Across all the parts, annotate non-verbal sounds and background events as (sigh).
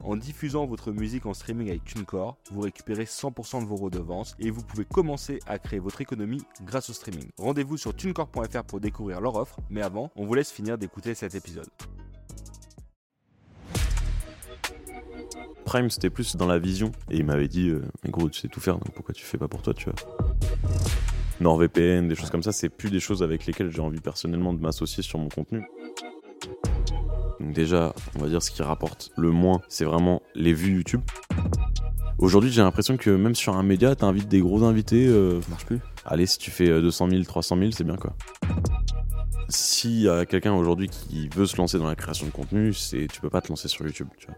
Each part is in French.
en diffusant votre musique en streaming avec TuneCore, vous récupérez 100% de vos redevances et vous pouvez commencer à créer votre économie grâce au streaming. Rendez-vous sur tunecore.fr pour découvrir leur offre, mais avant, on vous laisse finir d'écouter cet épisode. Prime, c'était plus dans la vision. Et il m'avait dit, euh, mais gros, tu sais tout faire, donc pourquoi tu fais pas pour toi, tu vois? NordVPN, des choses comme ça, c'est plus des choses avec lesquelles j'ai envie personnellement de m'associer sur mon contenu. Donc déjà, on va dire ce qui rapporte le moins, c'est vraiment les vues YouTube. Aujourd'hui, j'ai l'impression que même sur un média, t'invites des gros invités. Euh, Ça marche plus allez, si tu fais 200 000, 300 000, c'est bien quoi. S'il y a quelqu'un aujourd'hui qui veut se lancer dans la création de contenu, c'est tu peux pas te lancer sur YouTube, tu vois.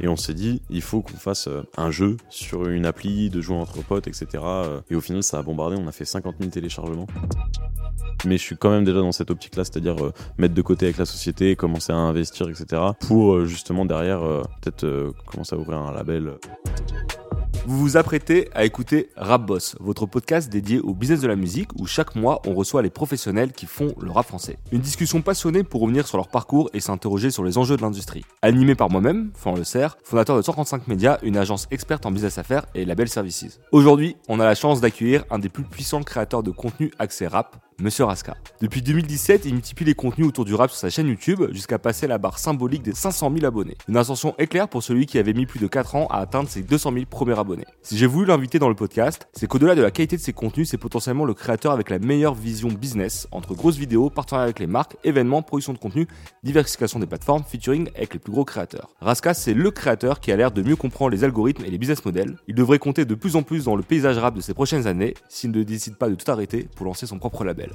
Et on s'est dit, il faut qu'on fasse euh, un jeu sur une appli, de jouer entre potes, etc. euh, Et au final, ça a bombardé, on a fait 50 000 téléchargements. Mais je suis quand même déjà dans cette optique-là, c'est-à-dire euh, mettre de côté avec la société, commencer à investir, etc. Pour euh, justement derrière, euh, peut-être commencer à ouvrir un label. Vous vous apprêtez à écouter Rap Boss, votre podcast dédié au business de la musique où chaque mois on reçoit les professionnels qui font le rap français. Une discussion passionnée pour revenir sur leur parcours et s'interroger sur les enjeux de l'industrie. Animé par moi-même, Florent Le Serre, fondateur de 135 Médias, une agence experte en business affaires et label services. Aujourd'hui, on a la chance d'accueillir un des plus puissants créateurs de contenu accès rap, Monsieur Raska. Depuis 2017, il multiplie les contenus autour du rap sur sa chaîne YouTube jusqu'à passer la barre symbolique des 500 000 abonnés. Une ascension éclair pour celui qui avait mis plus de 4 ans à atteindre ses 200 000 premiers abonnés. Si j'ai voulu l'inviter dans le podcast, c'est qu'au-delà de la qualité de ses contenus, c'est potentiellement le créateur avec la meilleure vision business entre grosses vidéos, partenariat avec les marques, événements, production de contenu, diversification des plateformes, featuring avec les plus gros créateurs. Raska, c'est le créateur qui a l'air de mieux comprendre les algorithmes et les business models. Il devrait compter de plus en plus dans le paysage rap de ces prochaines années s'il ne décide pas de tout arrêter pour lancer son propre label.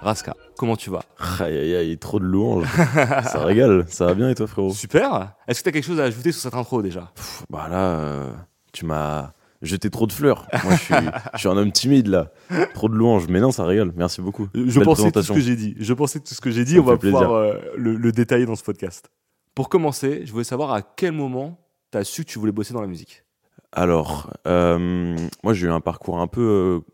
Raska, comment tu vas Aïe aïe aïe, trop de louanges. (laughs) ça régale, ça va bien et toi frérot Super Est-ce que tu as quelque chose à ajouter sur cette intro déjà? Pff, Bah là, euh, tu m'as jeté trop de fleurs. Moi, je suis, je suis un homme timide là. Trop de louanges. Mais non, ça régale. Merci beaucoup. Je Belle pensais tout ce que j'ai dit. Je pensais tout ce que j'ai dit. Ça On va pouvoir euh, le, le détailler dans ce podcast. Pour commencer, je voulais savoir à quel moment tu as su que tu voulais bosser dans la musique? Alors, euh, moi, j'ai eu un parcours un peu euh,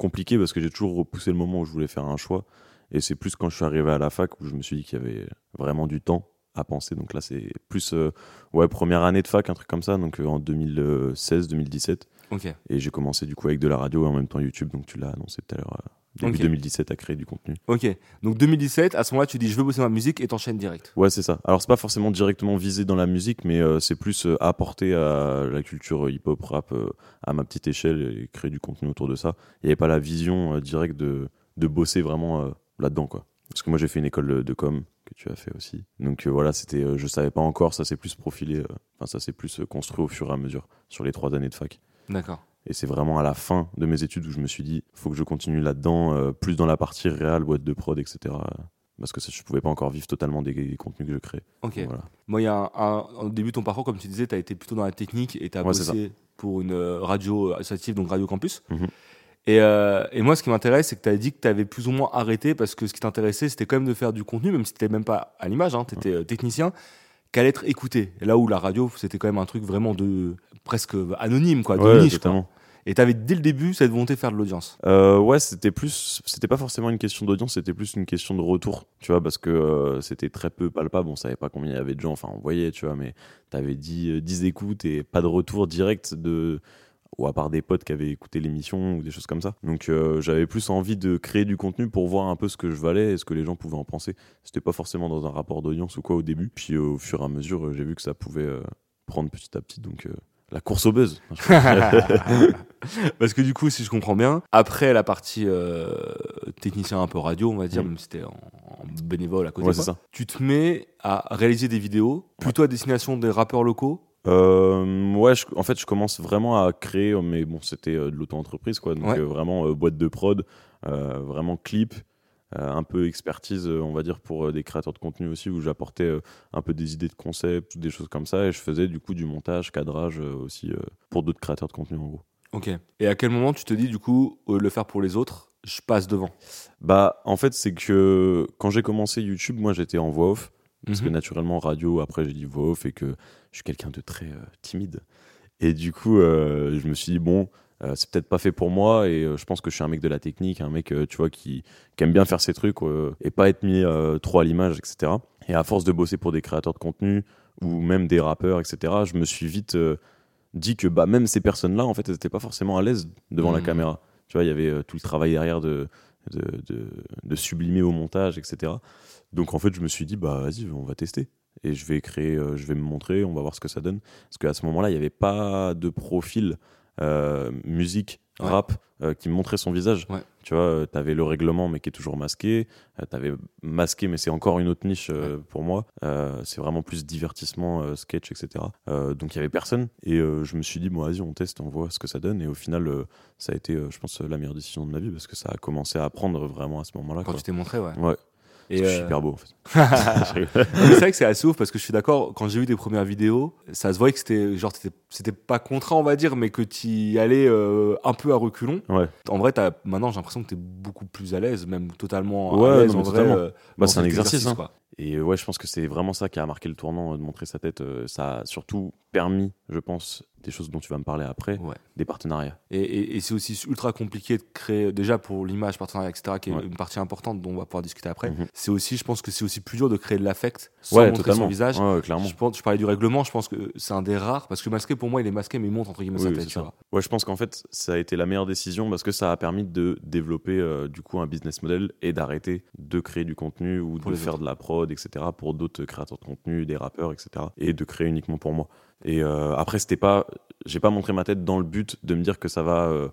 compliqué parce que j'ai toujours repoussé le moment où je voulais faire un choix. Et c'est plus quand je suis arrivé à la fac où je me suis dit qu'il y avait vraiment du temps à penser. Donc là, c'est plus euh, ouais première année de fac, un truc comme ça. Donc euh, en 2016-2017. Ok. Et j'ai commencé du coup avec de la radio et en même temps YouTube. Donc tu l'as annoncé tout à l'heure. Euh, début Ok. 2017 à créer du contenu. Ok. Donc 2017, à ce moment-là, tu dis je veux bosser dans la musique et t'enchaînes direct. Ouais, c'est ça. Alors, c'est pas forcément directement visé dans la musique, mais euh, c'est plus euh, apporter à la culture hip-hop, rap euh, à ma petite échelle et créer du contenu autour de ça. Il n'y avait pas la vision euh, directe de, de bosser vraiment euh, là-dedans, quoi. Parce que moi, j'ai fait une école de, com que tu as fait aussi. Donc euh, voilà, c'était, euh, je savais pas encore, ça s'est plus profilé, euh, enfin, ça s'est plus euh, construit au fur et à mesure sur les trois années de fac. D'accord. Et c'est vraiment à la fin de mes études où je me suis dit, faut que je continue là-dedans, euh, plus dans la partie réelle, boîte de prod, etc. Parce que ça, je pouvais pas encore vivre totalement des, des contenus que je crée. Ok. Voilà. Moi, il y a un, un- au début de ton parcours, comme tu disais, tu as été plutôt dans la technique et tu as Ouais, bossé pour une euh, radio associative, donc Radio Campus. Mhm. Et, euh, et moi, ce qui m'intéresse, c'est que tu as dit que tu avais plus ou moins arrêté parce que ce qui t'intéressait, c'était quand même de faire du contenu, même si tu même pas à l'image, tu étais technicien, qu'allait être écouté. Là où la radio, c'était quand même un truc vraiment de presque anonyme, quoi, de Ouais, niche. quoi. Et tu avais dès le début cette volonté de faire de l'audience. Euh, ouais, c'était plus, c'était pas forcément une question d'audience, c'était plus une question de retour, tu vois, parce que euh, c'était très peu palpable, on savait pas combien il y avait de gens, enfin on voyait, tu vois, mais t'avais 10, euh, 10 écoutes et pas de retour direct de, ou à part des potes qui avaient écouté l'émission ou des choses comme ça. Donc euh, j'avais plus envie de créer du contenu pour voir un peu ce que je valais et ce que les gens pouvaient en penser. C'était pas forcément dans un rapport d'audience ou quoi au début, puis euh, au fur et à mesure, j'ai vu que ça pouvait euh, prendre petit à petit, donc euh, la course au buzz. (laughs) (laughs) (laughs) Parce que du coup, si je comprends bien, après la partie euh, technicien un peu radio, on va dire, Mhm. même si c'était en, en bénévole à côté, Ouais, c'est ça. tu te mets à réaliser des vidéos plutôt à destination des rappeurs locaux. Euh, ouais, je- en fait, je commence vraiment à créer, mais bon, c'était euh, de l'auto-entreprise, quoi. Donc, Ouais. euh, vraiment boîte de prod, vraiment clip, un peu expertise, on va dire, pour des créateurs de contenu aussi, où j'apportais un peu des idées de concept, des choses comme ça, et je faisais du coup du montage, cadrage aussi pour d'autres créateurs de contenu en gros. Ok. Et à quel moment tu te dis, du coup, au lieu de le faire pour les autres, je passe devant? Bah, en fait, c'est que quand j'ai commencé YouTube, moi j'étais en voix off, parce que Mhm. naturellement, radio, après j'ai dit voix off, et que je suis quelqu'un de très euh, timide. Et du coup, euh, je me suis dit, bon, euh, c'est peut-être pas fait pour moi, et euh, je pense que je suis un mec de la technique, un mec, euh, tu vois, qui, qui aime bien faire ses trucs, euh, et pas être mis euh, trop à l'image, etc. Et à force de bosser pour des créateurs de contenu, ou même des rappeurs, etc., je me suis vite euh, dit que bah, même ces personnes-là, en fait, elles n'étaient pas forcément à l'aise devant la Mhm. caméra. Tu vois, il y avait euh, tout le travail derrière de, de, de, de sublimer au montage, etc. Donc en fait, je me suis dit, bah vas-y, on va tester. Et je vais créer, euh, je vais me montrer, on va voir ce que ça donne. Parce qu'à ce moment-là, il n'y avait pas de profil euh, musique, Ouais. rap, euh, qui montrait son visage. Ouais. Tu vois, tu avais le règlement, mais qui est toujours masqué. tu avais masqué, mais c'est encore une autre niche euh, pour moi. Euh, c'est vraiment plus divertissement, euh, sketch, etc. Euh, donc il y avait personne. Et euh, je me suis dit, bon, vas-y, on teste, on voit ce que ça donne. Et au final, euh, ça a été, euh, je pense, la meilleure décision de ma vie parce que ça a commencé à apprendre vraiment à ce moment-là. Quand quoi. tu t'es montré, ouais. Ouais, Et euh, hyper beau en fait. (laughs) (laughs) C'est vrai que c'est assez ouf parce que je suis d'accord, quand j'ai vu tes premières vidéos, ça se voyait que c'était genre c'était pas contraint on va dire, mais que tu y allais euh, un peu à reculons. ouais. En vrai, t'as- maintenant j'ai l'impression que tu es beaucoup plus à l'aise, même totalement Ouais, à l'aise euh, Bah, c'est un exercice, hein. Et euh, ouais, je pense que c'est vraiment ça qui a marqué le tournant euh, de montrer sa tête. Euh, Ça a surtout permis, je pense, des choses dont tu vas me parler après, Ouais. des partenariats. Et, et- et c'est aussi ultra compliqué de créer, déjà pour l'image, partenariat, etc., qui est Ouais. une partie importante dont on va pouvoir discuter après. Mhm. C'est aussi, je pense que c'est aussi plus dur de créer de l'affect sans Ouais, montrer totalement. son visage. Clairement. Je, pense, je parlais du règlement, je pense que c'est un des rares, parce que masqué, pour moi, il est masqué, mais il montre entre guillemets Oui, sa tête, tu vois. Ouais, je pense qu'en fait, ça a été la meilleure décision parce que ça a permis de développer euh, du coup un business model et d'arrêter de créer du contenu ou Pour de faire autres. de la prod, etc. pour d'autres créateurs de contenu, des rappeurs, etc. et de créer uniquement pour moi. Et euh, après, c'était pas, j'ai pas montré ma tête dans le but de me dire que ça va euh.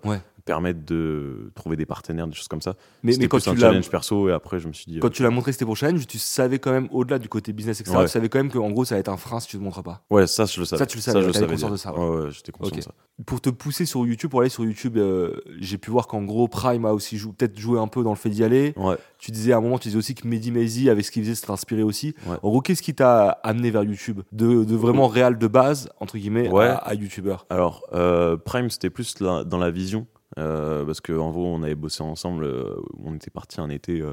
Permettre de trouver des partenaires, des choses comme ça. Mais, C'était mais quand plus tu un l'as challenge perso et après, je me suis dit. quand euh, tu l'as montré, c'était pour challenge, tu savais quand même, au-delà du côté business, etc., Ouais. tu savais quand même qu'en gros, ça va être un frein si tu te montres pas. Ouais, ça, je le savais. Ça, tu le savais, je savais conscience déjà. de ça, Ouais, ouais, j'étais conscient de ça. Pour te pousser sur YouTube, pour aller sur YouTube, euh, j'ai pu voir qu'en gros, Prime a aussi jou- peut-être joué un peu dans le fait d'y aller. Tu disais à un moment, tu disais aussi que Mehdi Maizi, avec ce qu'il faisait, ça inspiré aussi. En gros, qu'est-ce qui t'a amené vers YouTube? De, de vraiment réel de base, entre guillemets, à, à YouTubeur Alors, euh, Prime, c'était plus la- dans la vision. Euh, parce qu'en gros, on avait bossé ensemble. euh, on était parti un été euh,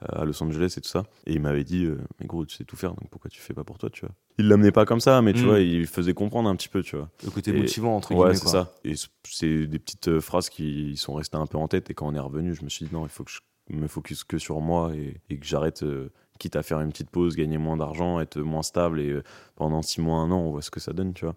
à Los Angeles et tout ça. Et il m'avait dit euh, Mais gros, tu sais tout faire, donc pourquoi tu fais pas pour toi, tu vois? Il l'amenait pas comme ça, mais tu Mm. vois, il faisait comprendre un petit peu, tu vois. Le côté Et- motivant, entre Ouais, guillemets. c'est quoi. ça. Et c'est des petites phrases qui sont restées un peu en tête. Et quand on est revenu, je me suis dit Non, il faut que je me focus que sur moi et, et que j'arrête. quitte à faire une petite pause, gagner moins d'argent, être moins stable et pendant six mois, un an, on voit ce que ça donne, tu vois.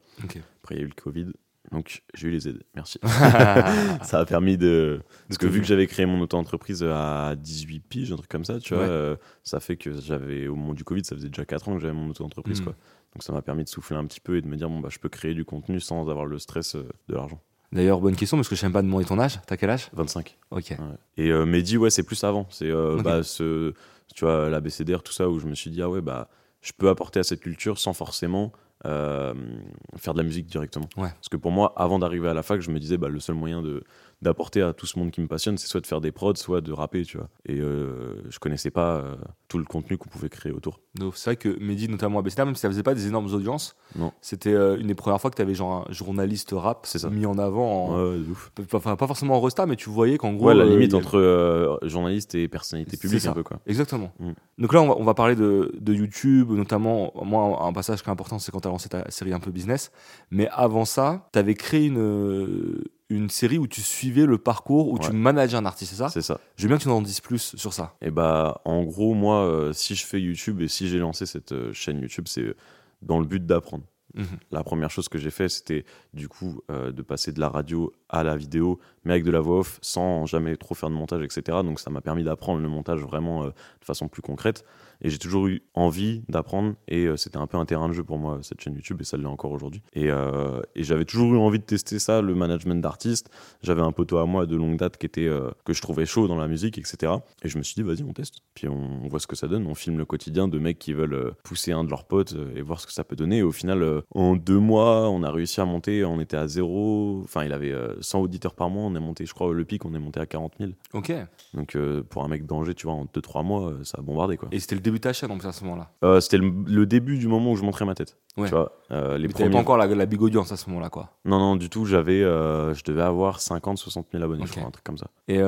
Après, il y a eu le Covid. Donc, j'ai eu les aides. Merci. (laughs) (laughs) ça a permis de. Parce que vu que j'avais créé mon auto-entreprise à 18 piges, un truc comme ça, tu vois, Ouais. euh, ça fait que j'avais, au moment du Covid, ça faisait déjà 4 ans que j'avais mon auto-entreprise, Mm. quoi. Donc, ça m'a permis de souffler un petit peu et de me dire, bon, bah, je peux créer du contenu sans avoir le stress euh, de l'argent. D'ailleurs, bonne question, parce que je sais pas demander ton âge. T'as quel âge? 25. Ok. Et euh, Mehdi, ouais, c'est plus avant. C'est, euh, bah, ce, tu vois, l'ABCDR, tout ça, où je me suis dit, ah ouais, bah, je peux apporter à cette culture sans forcément faire de la musique directement. Ouais. Parce que pour moi, avant d'arriver à la fac, je me disais, bah, le seul moyen de, d'apporter à tout ce monde qui me passionne, c'est soit de faire des prods, soit de rapper, tu vois. Et euh, je connaissais pas euh, tout le contenu qu'on pouvait créer autour. Donc, C'est vrai que Mehdi, notamment à BCDA, même si ça faisait pas des énormes audiences, Non. c'était euh, une des premières fois que tu avais genre un journaliste rap C'est ça. mis en avant. En... Ouais, ouais, de ouf. Enfin, pas forcément en resta, mais tu voyais qu'en gros. Ouais, la euh, limite a- entre euh, journaliste et personnalité publique, un peu, quoi. Exactement. Mm. Donc là, on va, on va parler de, de YouTube, notamment. Moi, un passage qui est important, c'est quand tu as lancé ta série un peu business. Mais avant ça, tu avais créé une, euh, une série où tu suivais le parcours, où tu Ouais. manageais un artiste, c'est ça? C'est ça. Je veux bien que tu en dises plus sur ça. Et bah, en gros, moi, euh, si je fais YouTube et si j'ai lancé cette euh, chaîne YouTube, c'est euh, dans le but d'apprendre. Mhm. La première chose que j'ai fait, c'était du coup euh, de passer de la radio à la vidéo, mais avec de la voix off, sans jamais trop faire de montage, etc. Donc ça m'a permis d'apprendre le montage vraiment de façon plus concrète. Et j'ai toujours eu envie d'apprendre, et euh, c'était un peu un terrain de jeu pour moi, cette chaîne YouTube, et ça l'est encore aujourd'hui. Et, euh, et j'avais toujours eu envie de tester ça, le management d'artistes. J'avais un poteau à moi de longue date qui était, euh, que je trouvais chaud dans la musique, etc. Et je me suis dit, vas-y, on teste. Puis on, on voit ce que ça donne. On filme le quotidien de mecs qui veulent euh, pousser un de leurs potes euh, et voir ce que ça peut donner. Et au final, euh, en deux mois, on a réussi à monter. On était à zéro. Enfin, il avait euh, 100 auditeurs par mois. On est monté, je crois, le pic, on est monté à 40 000. Ok. Donc euh, pour un mec d'Angers, tu vois, en 2-3 mois, euh, ça a bombardé quoi. Et c'était le début de ta chaîne en plus à ce moment-là. Euh, C'était le, le début du moment où je montrais ma tête. Ouais. Tu vois, euh, les Mais premiers. pas encore la, la big audience à ce moment-là, quoi. Non, non, du tout, j'avais, euh, je devais avoir 50, 60 000 abonnés, Ok. je crois, un truc comme ça. Et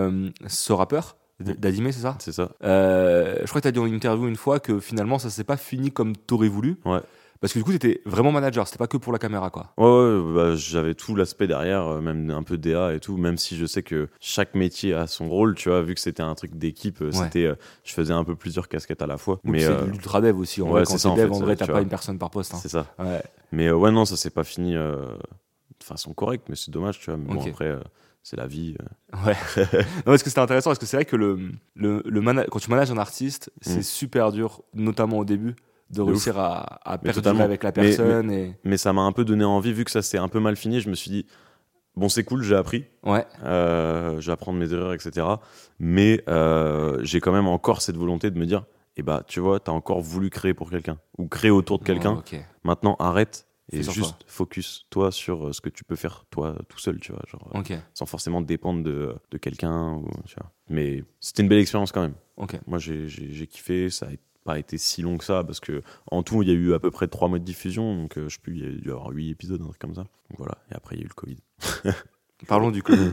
ce rappeur, D- Dadime, c'est ça? C'est ça. Je crois que t'as dit en interview une fois que finalement ça s'est pas fini comme t'aurais voulu. Ouais. Parce que du coup, t'étais vraiment manager, c'était pas que pour la caméra, quoi. Ouais, ouais, bah, j'avais tout l'aspect derrière, euh, même un peu DA et tout, même si je sais que chaque métier a son rôle, tu vois, vu que c'était un truc d'équipe, euh, Ouais. c'était, euh, je faisais un peu plusieurs casquettes à la fois. Mais c'est euh, l'ultra dev aussi. En ouais, vrai, c'est quand t'es en dev, fait, en vrai, t'as pas vois. une personne par poste. hein. c'est ça. Mais euh, ouais, non, ça s'est pas fini de façon correcte, mais c'est dommage, tu vois. Mais bon, après, c'est la vie. Ouais. (laughs) non, parce que c'était intéressant, parce que c'est vrai que le, le, le quand tu manages un artiste, c'est Mm. super dur, notamment au début, de De réussir à, à Mais perdurer avec la Mais- personne. Et... Mais ça m'a un peu donné envie, vu que ça s'est un peu mal fini, je me suis dit, bon, c'est cool, j'ai appris. Ouais, Euh, je vais apprendre mes erreurs, etc. Mais euh, j'ai quand même encore cette volonté de me dire, eh bah, tu vois, t'as encore voulu créer pour quelqu'un ou créer autour de quelqu'un. Ok. Maintenant, arrête et juste toi. focus toi sur euh, ce que tu peux faire toi tout seul, tu vois, genre euh, Ok, sans forcément dépendre de, de quelqu'un. ou, tu vois. Mais c'était une belle expérience quand même. ok. Moi, j'ai- kiffé. Ça n'a pas été si long que ça parce que en tout, il y a eu à peu près trois mois de diffusion. Donc, euh, je sais plus, il y a dû y avoir huit épisodes, un truc comme ça. Donc, voilà. Et après, il y a eu le Covid. (laughs) Parlons du Covid.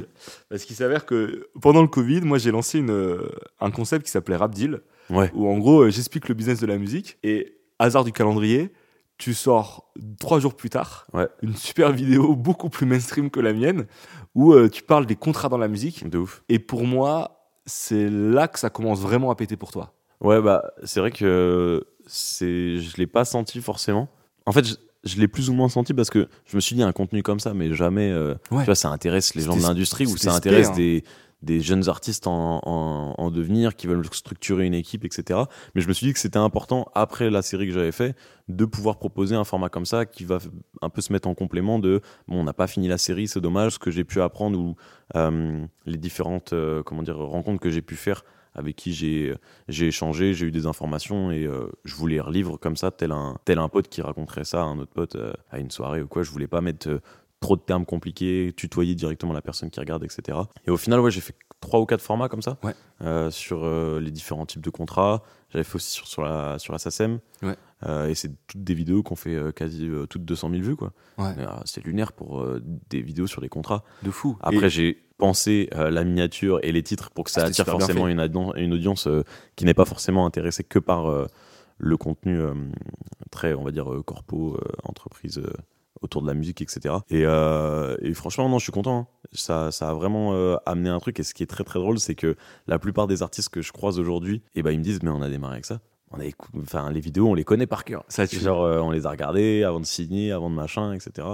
Parce qu'il s'avère que pendant le Covid, moi j'ai lancé une, euh, un concept qui s'appelait Rap Deal, Ouais. où en gros euh, j'explique le business de la musique et hasard du calendrier, tu sors trois jours plus tard Ouais. une super vidéo beaucoup plus mainstream que la mienne où euh, tu parles des contrats dans la musique. De ouf. Et pour moi, c'est là que ça commence vraiment à péter pour toi. Ouais, bah, c'est vrai que c'est, je l'ai pas senti forcément. En fait, je, je l'ai plus ou moins senti parce que je me suis dit un contenu comme ça, mais jamais. euh, Ouais. Tu vois, ça intéresse les gens de l'industrie ou ça intéresse hein. des, des jeunes artistes en, en, en devenir qui veulent structurer une équipe, etc. Mais je me suis dit que c'était important, après la série que j'avais fait, de pouvoir proposer un format comme ça qui va un peu se mettre en complément de bon, on n'a pas fini la série, c'est dommage, ce que j'ai pu apprendre ou euh, les différentes euh, comment dire, rencontres que j'ai pu faire avec qui j'ai échangé, j'ai eu des informations et euh, je voulais relivre comme ça, tel un, tel un pote qui raconterait ça à un autre pote euh, à une soirée ou quoi. Je voulais pas mettre euh, trop de termes compliqués, tutoyer directement la personne qui regarde, etc. Et au final, ouais, j'ai fait trois ou quatre formats comme ça Ouais. euh, sur euh, les différents types de contrats. J'avais fait aussi sur, sur la sur la SACEM. Ouais. Euh, et c'est toutes des vidéos qu'on fait quasi toutes 200 000 vues, quoi. Ouais. C'est lunaire pour des vidéos sur les contrats. De fou. Après, Et- j'ai pensé euh, la miniature et les titres pour que ça Ah, attire forcément une, audience euh, qui n'est pas forcément intéressée que par euh, le contenu très, on va dire, corpo, entreprise autour de la musique, etc. Et, et franchement, non, je suis content. hein. Ça, ça a vraiment amené un truc. Et ce qui est très très drôle, c'est que la plupart des artistes que je croise aujourd'hui, eh ben, ils me disent, mais on a démarré avec ça. On a enfin, les vidéos, on les connaît par cœur. Ça. Genre, euh, on les a regardées avant de signer, avant de machin, etc.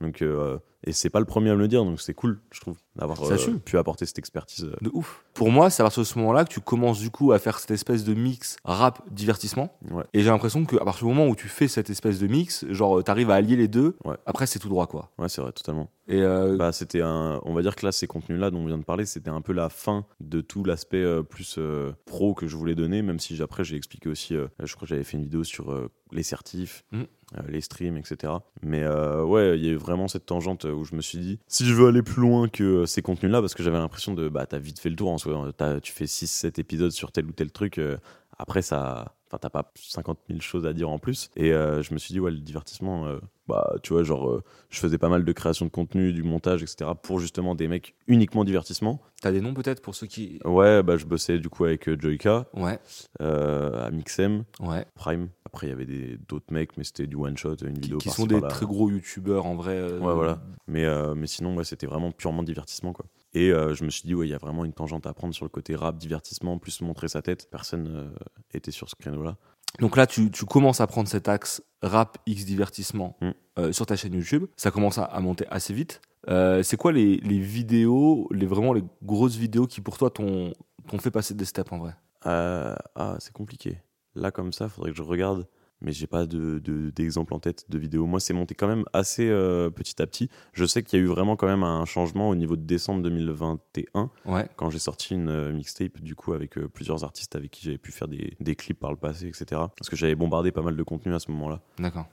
Donc, euh, et c'est pas le premier à me le dire, donc c'est cool, je trouve, d'avoir euh, pu apporter cette expertise. euh. De ouf. Pour moi, c'est à partir de ce moment-là que tu commences du coup à faire cette espèce de mix rap divertissement. Ouais. Et j'ai l'impression qu'à partir du moment où tu fais cette espèce de mix, genre t'arrives à allier les deux, Ouais. après c'est tout droit quoi. Ouais, c'est vrai, totalement. Et Bah, c'était un, on va dire que là, ces contenus-là dont on vient de parler, c'était un peu la fin de tout l'aspect plus pro que je voulais donner, même si après j'ai expliqué aussi, je crois que j'avais fait une vidéo sur les certifs, Mhm. Euh, les streams, etc. Mais euh, ouais, il y a eu vraiment cette tangente où je me suis dit, si je veux aller plus loin que euh, ces contenus-là, parce que j'avais l'impression de, bah, t'as vite fait le tour en soi, T'as- tu fais 6-7 épisodes sur tel ou tel truc, euh, après ça. Enfin, t'as pas 50 000 choses à dire en plus. Et euh, je me suis dit, ouais, le divertissement, bah, tu vois, genre, je faisais pas mal de création de contenu, du montage, etc. pour justement des mecs uniquement divertissement. t'as des noms peut-être pour ceux qui. Ouais, bah, je bossais du coup avec Joyka, Ouais, à Mixem, ouais. Prime. Après, il y avait des- d'autres mecs, mais c'était du one shot, une Qui, vidéo qui sont des très gros youtubeurs en vrai. euh, Ouais, voilà. Mais, euh, mais sinon, ouais, c'était vraiment purement divertissement, quoi. Et euh, je me suis dit, ouais, il y a vraiment une tangente à prendre sur le côté rap, divertissement, plus montrer sa tête. Personne était sur ce créneau-là. Donc là, tu, tu commences à prendre cet axe rap X divertissement Mm. sur ta chaîne YouTube. Ça commence à, à monter assez vite. C'est quoi les, les vidéos, les vraiment les grosses vidéos qui pour toi t'ont fait passer des steps en vrai? Ah, c'est compliqué. Là, comme ça, faudrait que je regarde. mais j'ai pas de, de- d'exemple en tête de vidéo. Moi, c'est monté quand même assez euh, petit à petit. Je sais qu'il y a eu vraiment quand même un changement au niveau de décembre 2021 Ouais. quand j'ai sorti une euh, mixtape du coup avec euh, plusieurs artistes avec qui j'avais pu faire des, des clips par le passé, etc. Parce que j'avais bombardé pas mal de contenu à ce moment-là, D'accord.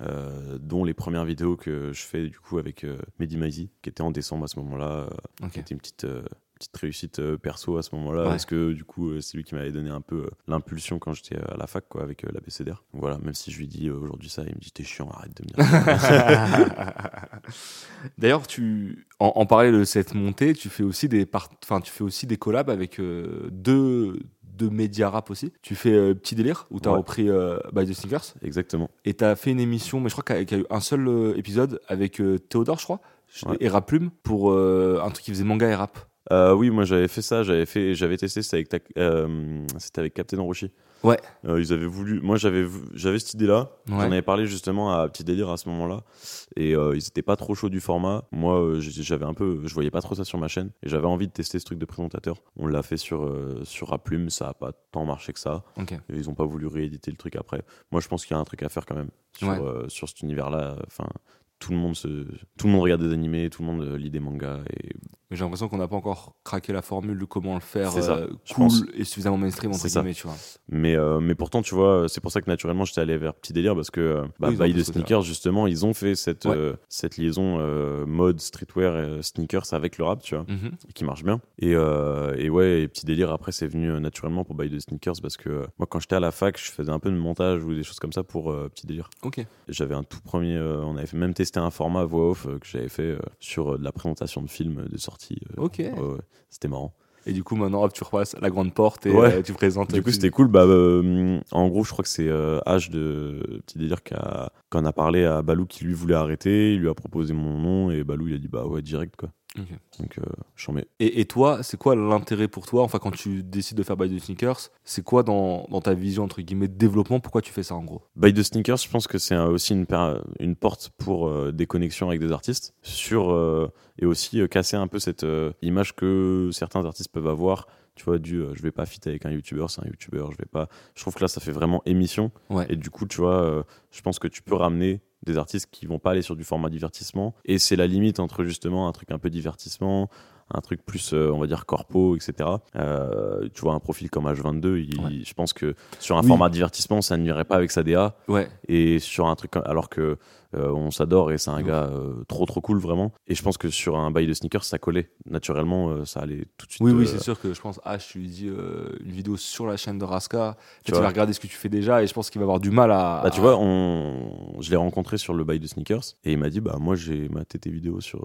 dont les premières vidéos que je fais du coup avec Mehdi Maizi, qui était en décembre à ce moment-là, euh, Ok. qui était une petite petite réussite euh, perso à ce moment-là Ouais. parce que du coup euh, c'est lui qui m'avait donné un peu euh, l'impulsion quand j'étais à la fac quoi avec euh, l'ABCDR Donc voilà même si je lui dis euh, aujourd'hui ça il me dit t'es chiant arrête de me dire. (laughs) D'ailleurs, tu en, en parallèle de cette montée, tu fais aussi des part... enfin, tu fais aussi des collabs avec euh, deux deux médias rap aussi. Tu fais euh, Petit délire où tu as Ouais. repris euh, By the Sneakers exactement et tu as fait une émission, mais je crois qu'il y a- qu'il y a eu un seul euh, épisode avec euh, Théodore, je crois, Ouais. et Rap Plume pour euh, un truc qui faisait manga et rap. Euh, oui moi j'avais fait ça j'avais fait j'avais testé c'était avec euh, c'était avec Captain Orochi Ouais. Euh, ils avaient voulu moi j'avais j'avais cette idée là Ouais. j'en avais parlé justement à Petit Délire à ce moment là et ils étaient pas trop chauds du format moi j'avais un peu je voyais pas trop ça sur ma chaîne et j'avais envie de tester ce truc de présentateur on l'a fait sur sur Raplume ça a pas tant marché que ça Ok. Et ils ont pas voulu rééditer le truc après. Moi, je pense qu'il y a un truc à faire quand même sur, Ouais. sur cet univers-là. Enfin, tout le monde se, tout le monde regarde des animés, tout le monde euh, lit des mangas. Et Mais j'ai l'impression qu'on n'a pas encore craqué la formule de comment le faire C'est ça, euh, cool et suffisamment mainstream entre guillemets, tu vois. mais, euh, mais pourtant, tu vois, c'est pour ça que naturellement, j'étais allé vers Petit Délire parce que bah, Oui, ce Sneakers, justement, ils ont fait cette, Ouais. euh, cette liaison mode streetwear euh, sneakers avec le rap, tu vois, Mhm. et qui marche bien. Et, et ouais, et Petit Délire après, c'est venu naturellement pour Buy the Sneakers parce que moi, quand j'étais à la fac, je faisais un peu de montage ou des choses comme ça pour Petit Délire. Ok. J'avais un tout premier, on avait fait- même testé un format voix off euh, que j'avais fait euh, sur euh, de la présentation de films de sortie. euh, Ok. c'était marrant. Et du coup, maintenant, hop, tu repasses la grande porte et Ouais. euh, tu présentes. Du coup, tu- c'était cool. Bah, euh, en gros, je crois que c'est euh, H de Petit Délire qui a, qui en a parlé à Balou qui lui voulait arrêter. Il lui a proposé mon nom et Balou il a dit bah ouais, direct quoi. Donc, euh, j'en mets. Et, et toi, c'est quoi l'intérêt pour toi, enfin, quand tu décides de faire By the Sneakers, c'est quoi dans, dans ta vision, entre guillemets, de développement Pourquoi tu fais ça en gros? By the Sneakers, je pense que c'est un- aussi une, per- une porte pour euh, des connexions avec des artistes sur, euh, et aussi euh, casser un peu cette euh, image que certains artistes peuvent avoir. Tu vois, du euh, je vais pas fit avec un youtubeur, c'est un youtubeur, je vais pas. Je trouve que là, ça fait vraiment émission. Ouais. Et du coup, tu vois, euh, je pense que tu peux ramener des artistes qui vont pas aller sur du format divertissement. Et c'est la limite entre justement un truc un peu divertissement, un truc plus, euh, on va dire, corpo, etc. Euh, tu vois, un profil comme H22, il- Ouais. je pense que sur un Oui. format divertissement, ça n'irait pas avec sa DA. Ouais. Et sur un truc, comme- alors que euh, on s'adore et c'est un Ouais. gars euh, trop trop cool vraiment. Et je pense que sur un bail de sneakers, ça collait naturellement, euh, ça allait tout de suite. Oui, oui, c'est sûr que je pense, H, tu lui dis une vidéo sur la chaîne de Raska, tu, vas regarder ce que tu fais déjà et je pense qu'il va avoir du mal à. Bah, tu vois, on... je l'ai rencontré sur le bail de sneakers et il m'a dit bah moi j'ai maté tes vidéos sur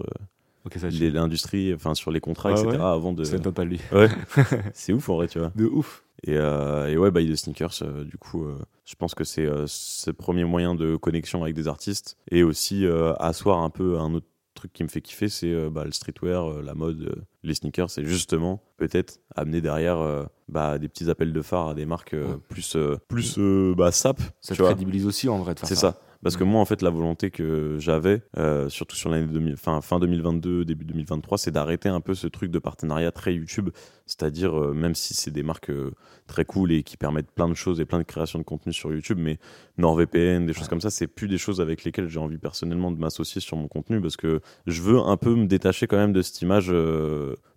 l'industrie, enfin sur les contrats, Ah etc. ouais avant de. M'étonne pas lui. Ouais, (laughs) c'est ouf en vrai, tu vois. De ouf. Et, euh, et ouais, bail de sneakers, euh, du coup, euh, je pense que c'est euh, ce premier moyen de connexion avec des artistes et aussi asseoir un peu un autre truc qui me fait kiffer, c'est bah, le streetwear, la mode, les sneakers, c'est justement peut-être amener derrière bah, des petits appels de phare à des marques Ouais. plus, plus bah, sap, Ça tu te vois. crédibilise aussi en vrai de faire C'est ça. Parce que Mm. moi, en fait, la volonté que j'avais, euh, surtout sur l'année 2000, fin, fin 2022, début 2023, c'est d'arrêter un peu ce truc de partenariat très YouTube. C'est-à-dire, euh, même si c'est des marques euh, très cool et qui permettent plein de choses et plein de créations de contenu sur YouTube, mais NordVPN, des choses Ouais. comme ça, c'est plus des choses avec lesquelles j'ai envie personnellement de m'associer sur mon contenu parce que je veux un peu me détacher quand même de cette image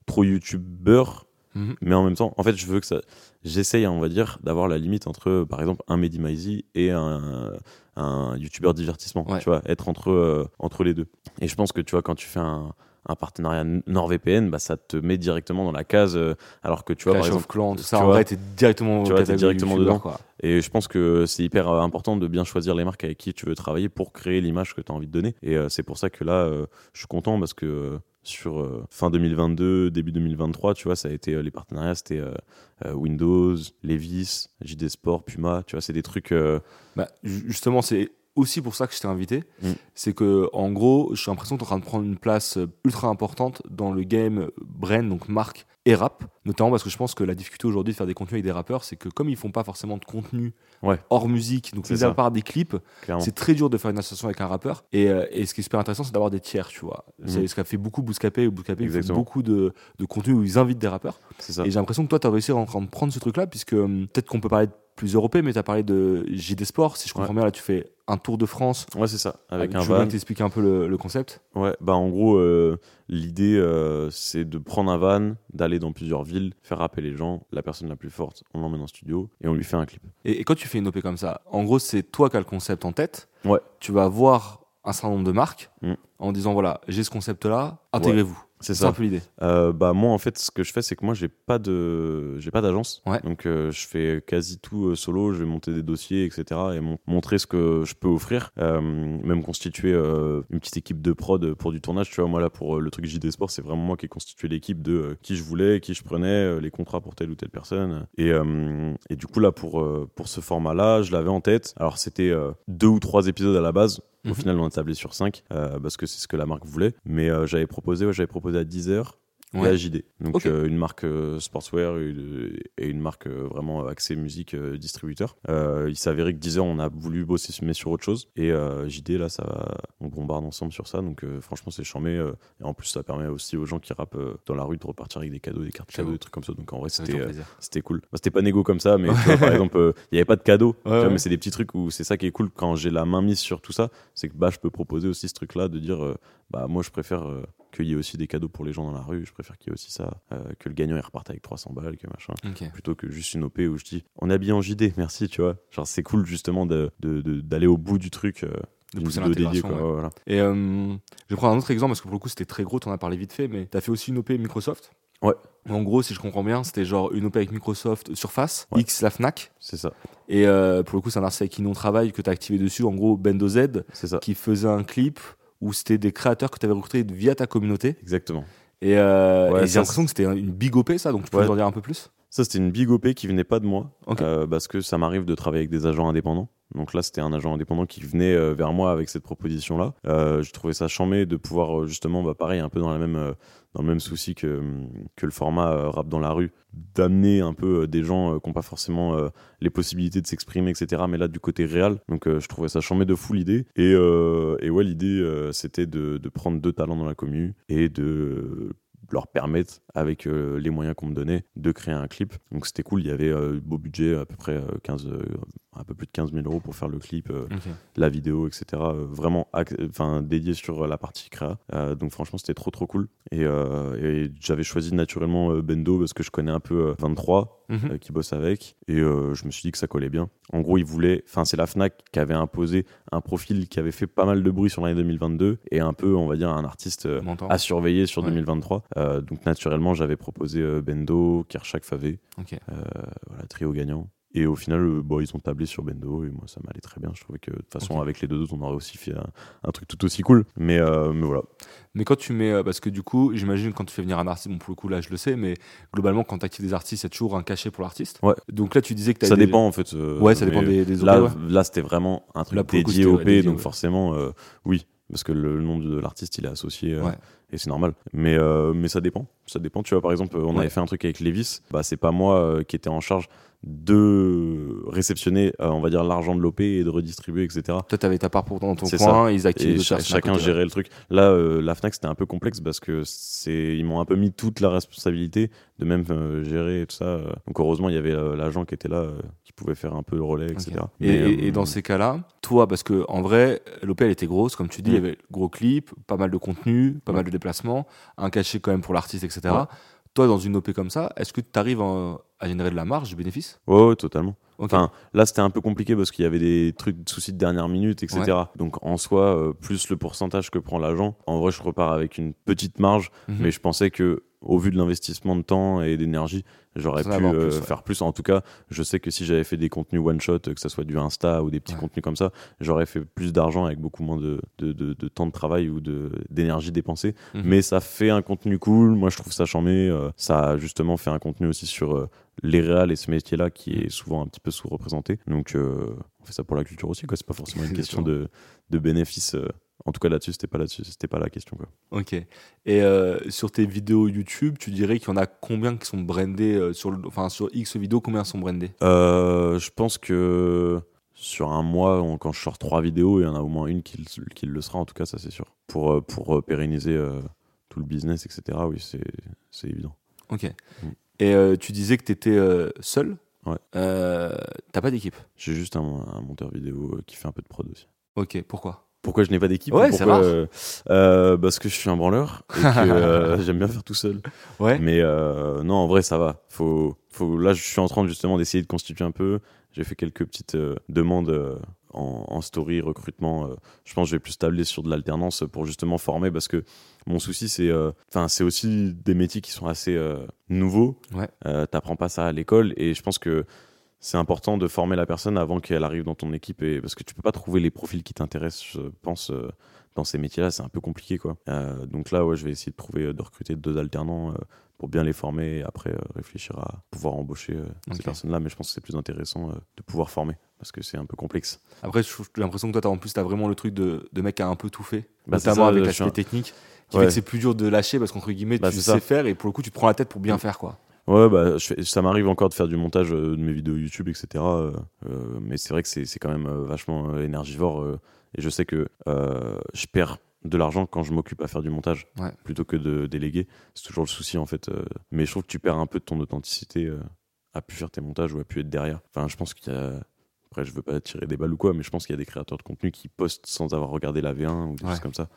trop YouTubeur Mhm. mais en même temps, en fait, je veux que ça. J'essaye, on va dire, d'avoir la limite entre, par exemple, un Mehdi Maizi et un, un youtubeur divertissement. Ouais. Tu vois, être entre, euh, entre les deux. Et je pense que, tu vois, quand tu fais un, un partenariat NordVPN, bah, ça te met directement dans la case. euh, alors que, tu vois, Clash par of exemple. Clans, tout ça, en vois, vrai, t'es directement, tu vois, catégorie directement dedans. Quoi. Et je pense que c'est hyper important de bien choisir les marques avec qui tu veux travailler pour créer l'image que tu as envie de donner. Et euh, c'est pour ça que là, je suis content parce que sur euh, fin 2022, début 2023, tu vois, ça a été euh, les partenariats, c'était euh, Windows, Levis, JD Sport, Puma, tu vois, c'est des trucs. Bah, ju- justement, c'est aussi pour ça que je t'ai invité. Mm. C'est que, en gros, j'ai l'impression que tu es en train de prendre une place ultra importante dans le game brand, donc marque et rap, notamment parce que je pense que la difficulté aujourd'hui de faire des contenus avec des rappeurs, c'est que comme ils font pas forcément de contenu Ouais. hors musique, donc C'est mis à part des clips, c'est très dur de faire une association avec un rappeur. Et, euh, et ce qui est super intéressant, c'est d'avoir des tiers, tu vois. C'est Mhm. ce qu'a fait beaucoup Bouscapé. Bouscapé, il fait Exactement. beaucoup de, de contenu où ils invitent des rappeurs. C'est. Et j'ai l'impression que toi, tu as réussi à en prendre ce truc-là, puisque hum, peut-être qu'on peut parler de plus européen, mais tu as parlé de JD Sport. Si je comprends bien, là, tu fais un tour de France. Ouais, c'est ça. Avec tu un van. t'expliquer un peu le, le concept Ouais, bah en gros, euh, l'idée, euh, c'est de prendre un van, d'aller dans plusieurs villes, faire rapper les gens. La personne la plus forte, on l'emmène en studio et on lui fait un clip. et, et quand tu fais une OP comme ça, en gros, c'est toi qui as le concept en tête. Ouais. Tu vas voir un certain nombre de marques Mm. en disant voilà, j'ai ce concept-là, intégrez-vous. C'est ça. un peu l'idée. Euh, bah moi en fait ce que je fais c'est que moi j'ai pas de j'ai pas d'agence. Ouais. donc euh, je fais quasi tout euh, solo. Je vais monter des dossiers etc et mon- montrer ce que je peux offrir. Même constituer une petite équipe de prod pour du tournage. Tu vois moi là pour le truc JD Sport c'est vraiment moi qui ai constitué l'équipe de qui je voulais qui je prenais les contrats pour telle ou telle personne. Et et du coup là pour pour ce format là je l'avais en tête. Alors c'était deux ou trois épisodes à la base au Mhm. final, on a tablé sur 5 parce que c'est ce que la marque voulait. Mais euh, j'avais proposé, ouais, j'avais proposé à 10 heures Ouais. à JD. Donc euh, une marque euh, sportswear et, et une marque euh, vraiment axée musique euh, distributeur. Euh, il s'avérait que 10 heures, on a voulu bosser mais sur autre chose. Et euh, JD, là, ça, on bombarde ensemble sur ça. Donc euh, franchement, c'est charmé. euh, et en plus, ça permet aussi aux gens qui rappent euh, dans la rue de repartir avec des cadeaux, des cartes cadeaux, des trucs comme ça. Donc en vrai, c'était euh, cool. Bah, c'était pas négo comme ça, mais tu vois, par exemple, euh, il y avait pas de cadeau. tu vois, ouais. Mais c'est des petits trucs où c'est ça qui est cool quand j'ai la main mise sur tout ça. C'est que bah, je peux proposer aussi ce truc-là de dire euh, bah, moi, je préfère euh, qu'il y ait aussi des cadeaux pour les gens dans la rue. Je préfère qu'il y ait aussi ça, euh, que le gagnant il reparte avec 300 balles, que machin. Plutôt que juste une OP où je dis on est habillé en JD, merci, tu vois. Genre, c'est cool justement de- de- de- d'aller au bout du truc. euh, De pousser l'intégration. ouais. Voilà. Et euh, je vais prendre un autre exemple parce que pour le coup c'était très gros, tu en as parlé vite fait, mais tu as fait aussi une OP Microsoft? Ouais. En gros, si je comprends bien, c'était genre une OP avec Microsoft Surface, Ouais. X la Fnac. C'est ça, Et euh, pour le coup, c'est un avec qui nous on travaille que tu as activé dessus. En gros, Bendo Z ça. qui faisait un clip où c'était des créateurs que tu avais recrutés via ta communauté. Exactement. Et, euh, Ouais, et j'ai l'impression que c'était une big OP ça, donc tu peux Ouais. nous en dire un peu plus? Ça, c'était une big OP qui venait pas de moi, euh, parce que ça m'arrive de travailler avec des agents indépendants. Donc là, c'était un agent indépendant qui venait euh, vers moi avec cette proposition-là. Euh, je trouvais ça chambé de pouvoir justement, bah, pareil, un peu dans la même dans le même souci que que le format euh, rap dans la rue, d'amener un peu euh, des gens euh, qui n'ont pas forcément les possibilités de s'exprimer, etc. Mais là, du côté réel. Donc, je trouvais ça chambé de fou l'idée. Et, ouais, l'idée, c'était de, de prendre deux talents dans la commune et de leur permettre, avec les moyens qu'on me donnait, de créer un clip. Donc c'était cool, il y avait euh, beau budget, à peu près euh, 15, euh, un peu plus de 15 000 euros pour faire le clip, euh, la vidéo, etc. euh, vraiment enfin, dédié sur euh, la partie créa. Donc franchement, c'était trop trop cool. Et, et j'avais choisi naturellement Bendo parce que je connais un peu euh, 23 Mhm. qui bosse avec. Et je me suis dit que ça collait bien. En gros, ils voulaient, enfin, c'est la Fnac qui avait imposé un profil qui avait fait pas mal de bruit sur l'année 2022 et un peu, on va dire, un artiste à surveiller sur Ouais. 2023. Euh, donc naturellement, j'avais proposé Bendo, Kershak, Favé, voilà, trio gagnant. Et au final, euh, bon, ils ont tablé sur Bendo et moi ça m'allait très bien. Je trouvais que de toute façon, avec les deux autres, on aurait aussi fait un, un truc tout aussi cool. Mais, euh, mais voilà. Mais quand tu mets, euh, parce que du coup, j'imagine quand tu fais venir un artiste, bon pour le coup là je le sais, mais globalement quand tu actives des artistes, il y a toujours un cachet pour l'artiste. Ouais. Donc là tu disais que tu Ça dépend en fait. euh, Ouais, ça dépend des, des Là, OP, ouais. là c'était vraiment un truc Là, coup, dédié c'était, au ouais, P, dédié, donc ouais. forcément, euh, oui. Parce que le nom de l'artiste, il est associé. Ouais. Et c'est normal. Mais, mais ça dépend. Ça dépend. Tu vois, par exemple, on Ouais. avait fait un truc avec Levis. Bah, c'est pas moi euh, qui était en charge de réceptionner, euh, on va dire, l'argent de l'OP et de redistribuer, etc. Toi t'avais ta part pour dans ton coin, ils d'autres cha- personnes à chacun gérait le truc. Là, euh, la Fnac, c'était un peu complexe parce que c'est, ils m'ont un peu mis toute la responsabilité de même euh, gérer tout ça. Donc heureusement, il y avait l'agent qui était là, qui pouvait faire un peu le relais, etc. Et, Mais, et- et dans ces cas-là, toi, parce que en vrai, l'OP elle était grosse, comme tu dis, il y Mm. avait gros clip, pas mal de contenu, pas mal de déplacements, un cachet quand même pour l'artiste, etc. Ouais. Toi, dans une OP comme ça, est-ce que tu arrives à, à générer de la marge, du bénéfice? Ouais, ouais, totalement. Enfin, là, c'était un peu compliqué parce qu'il y avait des trucs de soucis de dernière minute, etc. Donc, en soi, euh, plus le pourcentage que prend l'agent, en vrai, je repars avec une petite marge, Mhm. mais je pensais que, au vu de l'investissement de temps et d'énergie, j'aurais pu euh, plus, ouais. faire plus. En tout cas, je sais que si j'avais fait des contenus one shot, que ça soit du Insta ou des petits Ouais. contenus comme ça, j'aurais fait plus d'argent avec beaucoup moins de, de, de- de temps de travail ou d'énergie dépensée. Mhm. Mais ça fait un contenu cool. Moi, je trouve ça charmé. Euh, ça a justement fait un contenu aussi sur les réals et ce métier-là qui est souvent un petit peu sous-représenté. Donc, euh, on fait ça pour la culture aussi, quoi. C'est pas forcément une (laughs) question de, de bénéfice. euh. En tout cas, là-dessus, c'était pas là-dessus, c'était pas la question, quoi. Ok. Et euh, sur tes vidéos YouTube, tu dirais qu'il y en a combien qui sont brandés euh, sur, le- enfin, sur X vidéos, combien sont brandés je pense que sur un mois, on- quand je sors trois vidéos, il y en a au moins une qui, le- qui le sera, en tout cas, ça c'est sûr. Pour, pour pérenniser tout le business, etc., oui, c'est c'est évident. Ok. Mm. Et euh, tu disais que tu étais seul Ouais. Euh, T'as pas d'équipe J'ai juste un, un monteur vidéo euh, qui fait un peu de prod aussi. Ok, pourquoi? Pourquoi je n'ai pas d'équipe Ouais, pourquoi, euh, euh, Parce que je suis un branleur et que (laughs) euh, j'aime bien faire tout seul. Ouais. Mais euh, non, en vrai, ça va. Faut, faut, là, je suis en train justement d'essayer de constituer un peu. J'ai fait quelques petites euh, demandes euh, en, en story, recrutement. euh. je pense que je vais plus tabler sur de l'alternance pour justement former parce que mon souci, c'est euh, enfin c'est aussi des métiers qui sont assez euh, nouveaux. Ouais. T'apprends pas ça à l'école et je pense que c'est important de former la personne avant qu'elle arrive dans ton équipe et parce que tu peux pas trouver les profils qui t'intéressent, je pense. dans ces métiers-là, c'est un peu compliqué, quoi. Donc là, ouais, je vais essayer de trouver, de recruter deux alternants pour bien les former et après euh, réfléchir à pouvoir embaucher euh, ces personnes-là. Mais je pense que c'est plus intéressant euh, de pouvoir former parce que c'est un peu complexe. Après, j'ai l'impression que toi, t'as- en plus, tu as vraiment le truc de, de mec qui a un peu tout fait, Bah, notamment ça, avec l'aspect un- technique, qui Ouais. fait que c'est plus dur de lâcher parce qu'entre guillemets, Bah, tu sais ça. faire et pour le coup, tu te prends la tête pour bien faire, quoi. Ouais, bah, je fais- ça m'arrive encore de faire du montage euh, de mes vidéos YouTube, etc. euh, mais c'est vrai que c'est c'est quand même euh, vachement énergivore et je sais que je perds de l'argent quand je m'occupe à faire du montage Ouais. plutôt que de déléguer. C'est toujours le souci en fait. euh, mais je trouve que tu perds un peu de ton authenticité euh, à pu faire tes montages ou à pu être derrière. Enfin, je pense qu'il y a. Après, je veux pas tirer des balles ou quoi, mais je pense qu'il y a des créateurs de contenu qui postent sans avoir regardé la V1 ou des Ouais. choses comme ça.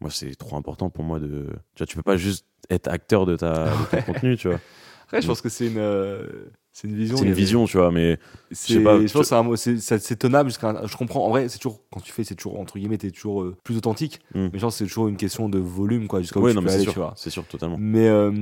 Moi, c'est trop important pour moi de. Tu vois, tu peux pas juste être acteur de, ta, de ton (laughs) contenu, tu vois. Après, je pense que c'est une, euh, c'est une vision. C'est une vision, tu vois, mais C'est, sais pas, je tu- pense que c'est tenable jusqu'à. Je comprends. En vrai, c'est toujours quand tu fais, c'est toujours entre guillemets, t'es toujours euh, plus authentique. Mm. Mais genre, c'est toujours une question de volume, quoi, jusqu'à où ouais, tu non, peux mais c'est aller, sûr, tu vois. c'est sûr, totalement. Mais euh,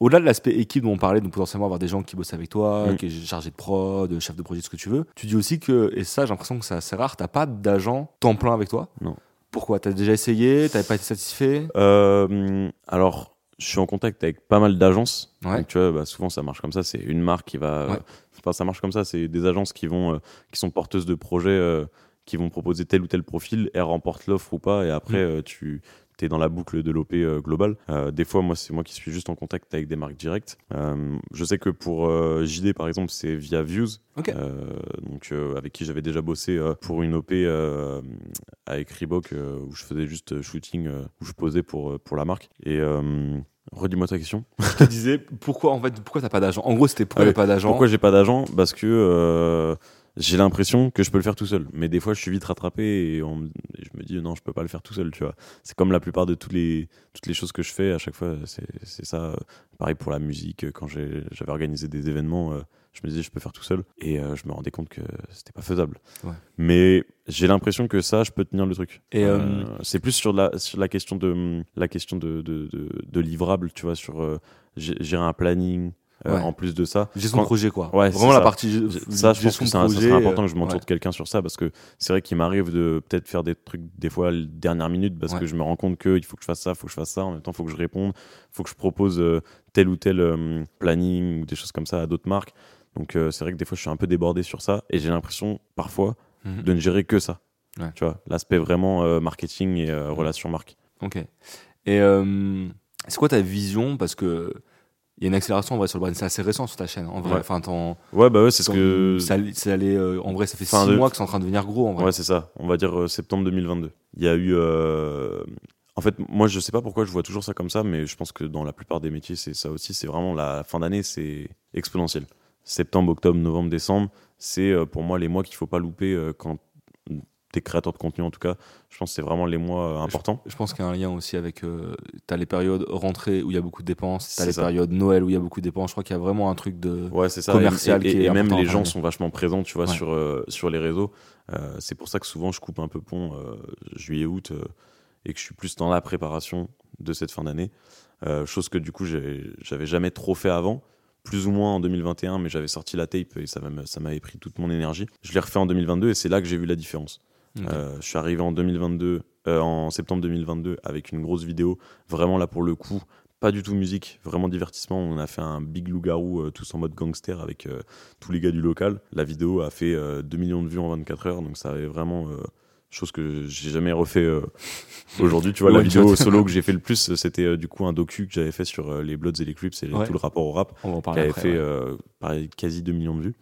au-delà de l'aspect équipe dont on parlait, donc potentiellement avoir des gens qui bossent avec toi, Mm. qui est chargé de prod, de chef de projet, ce que tu veux, tu dis aussi que, et ça j'ai l'impression que c'est assez rare, t'as pas d'agent temps plein avec toi Non. Pourquoi? T'as déjà essayé? T'avais pas été satisfait? Euh, alors, je suis en contact avec pas mal d'agences. Ouais. Donc, tu vois, bah, souvent ça marche comme ça. C'est une marque qui va. Ouais. Enfin, ça marche comme ça. C'est des agences qui vont, euh, qui sont porteuses de projets, euh, qui vont proposer tel ou tel profil. Elles remportent l'offre ou pas, et après Mm. euh, tu es dans la boucle de l'OP euh, globale. Euh, des fois, moi, c'est moi qui suis juste en contact avec des marques directes. Euh, je sais que pour JD, par exemple, c'est via Views. Donc avec qui j'avais déjà bossé pour une OP avec Reebok où je faisais juste shooting où je posais pour pour la marque. Et redis-moi ta question. (laughs) Je te disais pourquoi en fait pourquoi t'as pas d'agent? En gros, c'était pourquoi Ah t'as pas d'agent? Pourquoi j'ai pas d'agent? Parce que euh, j'ai l'impression que je peux le faire tout seul. Mais des fois je suis vite rattrapé et, on me- et je me dis non je peux pas le faire tout seul tu vois. C'est comme la plupart de tous les toutes les choses que je fais à chaque fois c'est ça. Pareil pour la musique quand j'avais organisé des événements euh, je me disais je peux faire tout seul. Et euh, je me rendais compte que c'était pas faisable. Ouais. mais j'ai l'impression que ça je peux tenir le truc. Et, Euh, euh, c'est plus sur la sur la question de la question de de, de, de livrable tu vois sur gé- gérer un planning euh, Ouais. en plus de ça de Quand- projet quoi. Ouais, Vraiment c'est la ça. partie J'ai- ça, je pense que serait important que je m'entoure ouais. de quelqu'un sur ça parce que c'est vrai qu'il m'arrive de peut-être faire des trucs des fois à la dernière minute parce que je me rends compte qu'il faut que je fasse ça, il faut que je fasse ça, en même temps il faut que je réponde, il faut que je propose euh, tel ou tel euh, planning ou des choses comme ça à d'autres marques. Donc c'est vrai que des fois je suis un peu débordé sur ça et j'ai l'impression parfois Mhm. de ne gérer que ça. Tu vois, l'aspect vraiment marketing et euh, relation marque. Ok. Et c'est quoi ta vision? Parce que il y a une accélération en vrai sur le brand. C'est assez récent sur ta chaîne. En vrai, Ouais. enfin, t'en- Ouais, bah ouais, c'est ce que ça, ça allait, euh, en vrai, ça fait Fin six de- mois que c'est en train de devenir gros. En vrai. Ouais, c'est ça. On va dire euh, septembre 2022. Il y a eu. euh, En fait, moi, je sais pas pourquoi je vois toujours ça comme ça, mais je pense que dans la plupart des métiers, c'est ça aussi. C'est vraiment la fin d'année, c'est exponentiel. Septembre, octobre, novembre, décembre, c'est pour moi les mois qu'il faut pas louper quand t'es créateur de contenu en tout cas. Je pense que c'est vraiment les mois euh, importants. Je pense qu'il y a un lien aussi avec. Euh, t'as les périodes rentrées où il y a beaucoup de dépenses. T'as C'est les ça. périodes Noël où il y a beaucoup de dépenses. Je crois qu'il y a vraiment un truc de. Ouais, c'est ça. commercial et, et- qui est et même les gens sont vachement présents, tu vois, Ouais. sur, euh, sur les réseaux. Euh, c'est pour ça que souvent je coupe un peu pont juillet-août et que je suis plus dans la préparation de cette fin d'année. Chose que du coup j'avais jamais trop fait avant. Plus ou moins en 2021, mais j'avais sorti la tape et ça m'avait pris toute mon énergie. Je l'ai refait en 2022 et c'est là que j'ai vu la différence. Euh, je suis arrivé en 2022, euh, en septembre 2022, avec une grosse vidéo, vraiment là pour le coup, pas du tout musique, vraiment divertissement. On a fait un big loup-garou euh, tous en mode gangster avec tous les gars du local. La vidéo a fait 2 millions de vues en 24 heures, donc ça avait vraiment chose que j'ai jamais refait aujourd'hui. Tu vois, la (laughs) vidéo solo que j'ai fait le plus, c'était du coup un docu que j'avais fait sur les Bloods et les Crips et tout le rapport au rap, On va en qui avait après, fait ouais. pareil, quasi 2 millions de vues.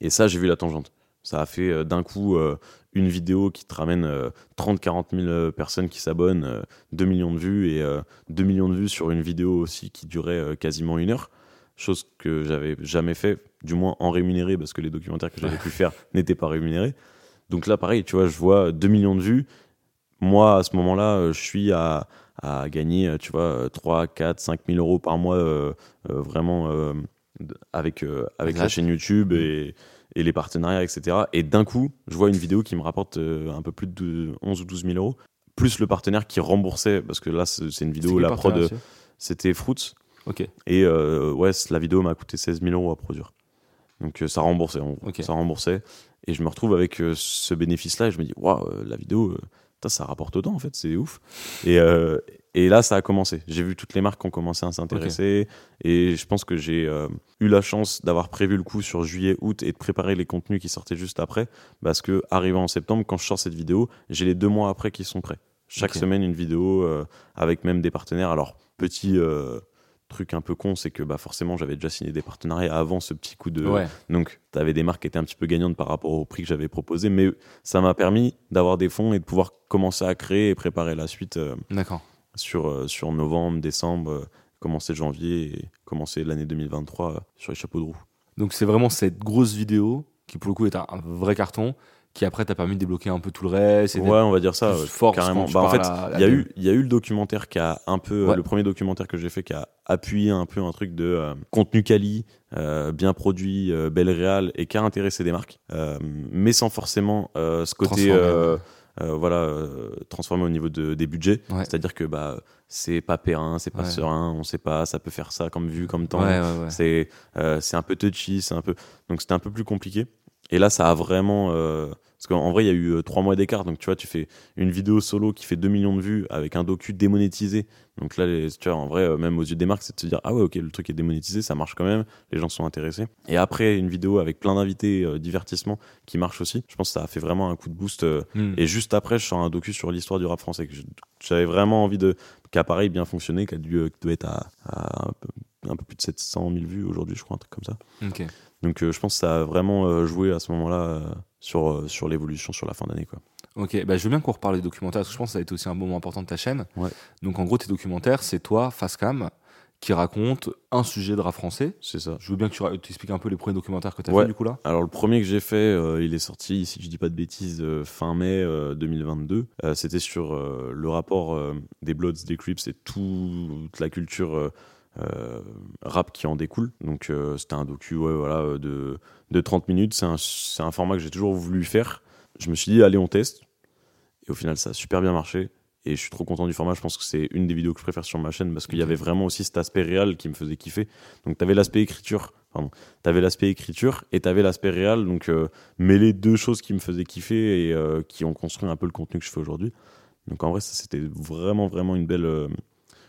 Et ça, j'ai vu la tangente. Ça a fait euh, d'un coup euh, une vidéo qui te ramène 30-40 000 euh, personnes qui s'abonnent, euh, 2 millions de vues et euh, 2 millions de vues sur une vidéo aussi qui durait quasiment une heure. Chose que j'avais jamais fait, du moins en rémunéré, parce que les documentaires que j'avais pu faire (laughs) n'étaient pas rémunérés. Donc là, pareil, tu vois, je vois 2 millions de vues. Moi, à ce moment-là, je suis à, à gagner, tu vois, 3, 4, 5 000 euros par mois, euh, euh, vraiment, euh, avec, avec la chaîne YouTube et, et les partenariats, etc. Et d'un coup, je vois une vidéo qui me rapporte euh, un peu plus de 11 ou 12 000 euros, plus le partenaire qui remboursait, parce que là, c'est une vidéo, la prod, euh, c'était Fruits. Ok. Et euh, ouais, la vidéo m'a coûté 16 000 euros à produire. Donc ça remboursait, ça remboursait. Et je me retrouve avec ce bénéfice-là et je me dis, waouh, la vidéo, ça rapporte autant en fait, c'est ouf. Et, euh, et là, ça a commencé. J'ai vu toutes les marques qui ont commencé à s'intéresser. Et je pense que j'ai euh, eu la chance d'avoir prévu le coup sur juillet, août et de préparer les contenus qui sortaient juste après. Parce que, arrivé en septembre, quand je sors cette vidéo, j'ai les deux mois après qui sont prêts. Chaque semaine, une vidéo euh, avec même des partenaires. Alors, petit. euh, truc un peu con, c'est que bah, forcément j'avais déjà signé des partenariats avant ce petit coup de, Ouais. donc, tu avais des marques qui étaient un petit peu gagnantes par rapport au prix que j'avais proposé, mais ça m'a permis d'avoir des fonds et de pouvoir commencer à créer et préparer la suite D'accord. Sur, euh, sur novembre, décembre, euh, commencer janvier et commencer l'année 2023 euh, sur les chapeaux de roue. Donc c'est vraiment cette grosse vidéo qui pour le coup est un, un vrai carton qui après t'a permis de débloquer un peu tout le reste. et Ouais, on va dire ça, fort carrément. Bah, en fait, il y, a eu, y a eu le documentaire qui a un peu, Ouais. le premier documentaire que j'ai fait qui a appuyé un peu un truc de euh, contenu quali, euh, bien produit, euh, belle réal et qui a intéressé des marques, mais sans forcément ce côté voilà euh, transformé au niveau de, des budgets. Ouais. C'est-à-dire que bah c'est pas périn, c'est pas Ouais. serein, on sait pas, ça peut faire ça comme vue, comme temps. C'est euh, c'est un peu touchy, c'est un peu donc c'était un peu plus compliqué. Et là, ça a vraiment euh, parce qu'en vrai, il y a eu euh, trois mois d'écart. Donc tu vois, tu fais une vidéo solo qui fait 2 millions de vues avec un docu démonétisé. Donc là, les, tu vois, en vrai, euh, même aux yeux des marques, c'est de se dire ah ouais, ok, le truc est démonétisé, ça marche quand même, les gens sont intéressés. Et après, une vidéo avec plein d'invités, euh, divertissement, qui marche aussi. Je pense que ça a fait vraiment un coup de boost. euh, Hmm. et juste après, je sors un docu sur l'histoire du rap français que j'avais vraiment envie de qui a pareil bien fonctionné, qui a dû euh, doit être à, à un, peu, un peu plus de 700 000 vues aujourd'hui, je crois, un truc comme ça. Donc je pense que ça a vraiment joué à ce moment-là sur, euh, sur l'évolution sur la fin d'année. Quoi. Ok, bah, je veux bien qu'on reparle des documentaires, parce que je pense que ça a été aussi un moment important de ta chaîne. Ouais. Donc en gros, tes documentaires, c'est toi, Facecam, qui raconte un sujet de rap français. C'est ça. Je veux bien que tu expliques un peu les premiers documentaires que tu as Ouais. fait du coup là. Alors le premier que j'ai fait, euh, il est sorti, si je dis pas de bêtises, euh, fin mai euh, 2022. Euh, C'était sur le rapport des Bloods, des Crips et toute la culture rap qui en découle. Donc euh, c'était un docu ouais, voilà, euh, de, de 30 minutes. C'est un, c'est un format que j'ai toujours voulu faire. Je me suis dit, allez, on teste. Et au final, ça a super bien marché. Et je suis trop content du format. Je pense que c'est une des vidéos que je préfère sur ma chaîne parce qu'il y avait vraiment aussi cet aspect réel qui me faisait kiffer. Donc, tu avais l'aspect écriture, pardon, t'avais l'aspect écriture et t'avais l'aspect réel. Donc, euh, mêler deux choses qui me faisaient kiffer et euh, qui ont construit un peu le contenu que je fais aujourd'hui. Donc, en vrai, ça, c'était vraiment, vraiment une belle, euh,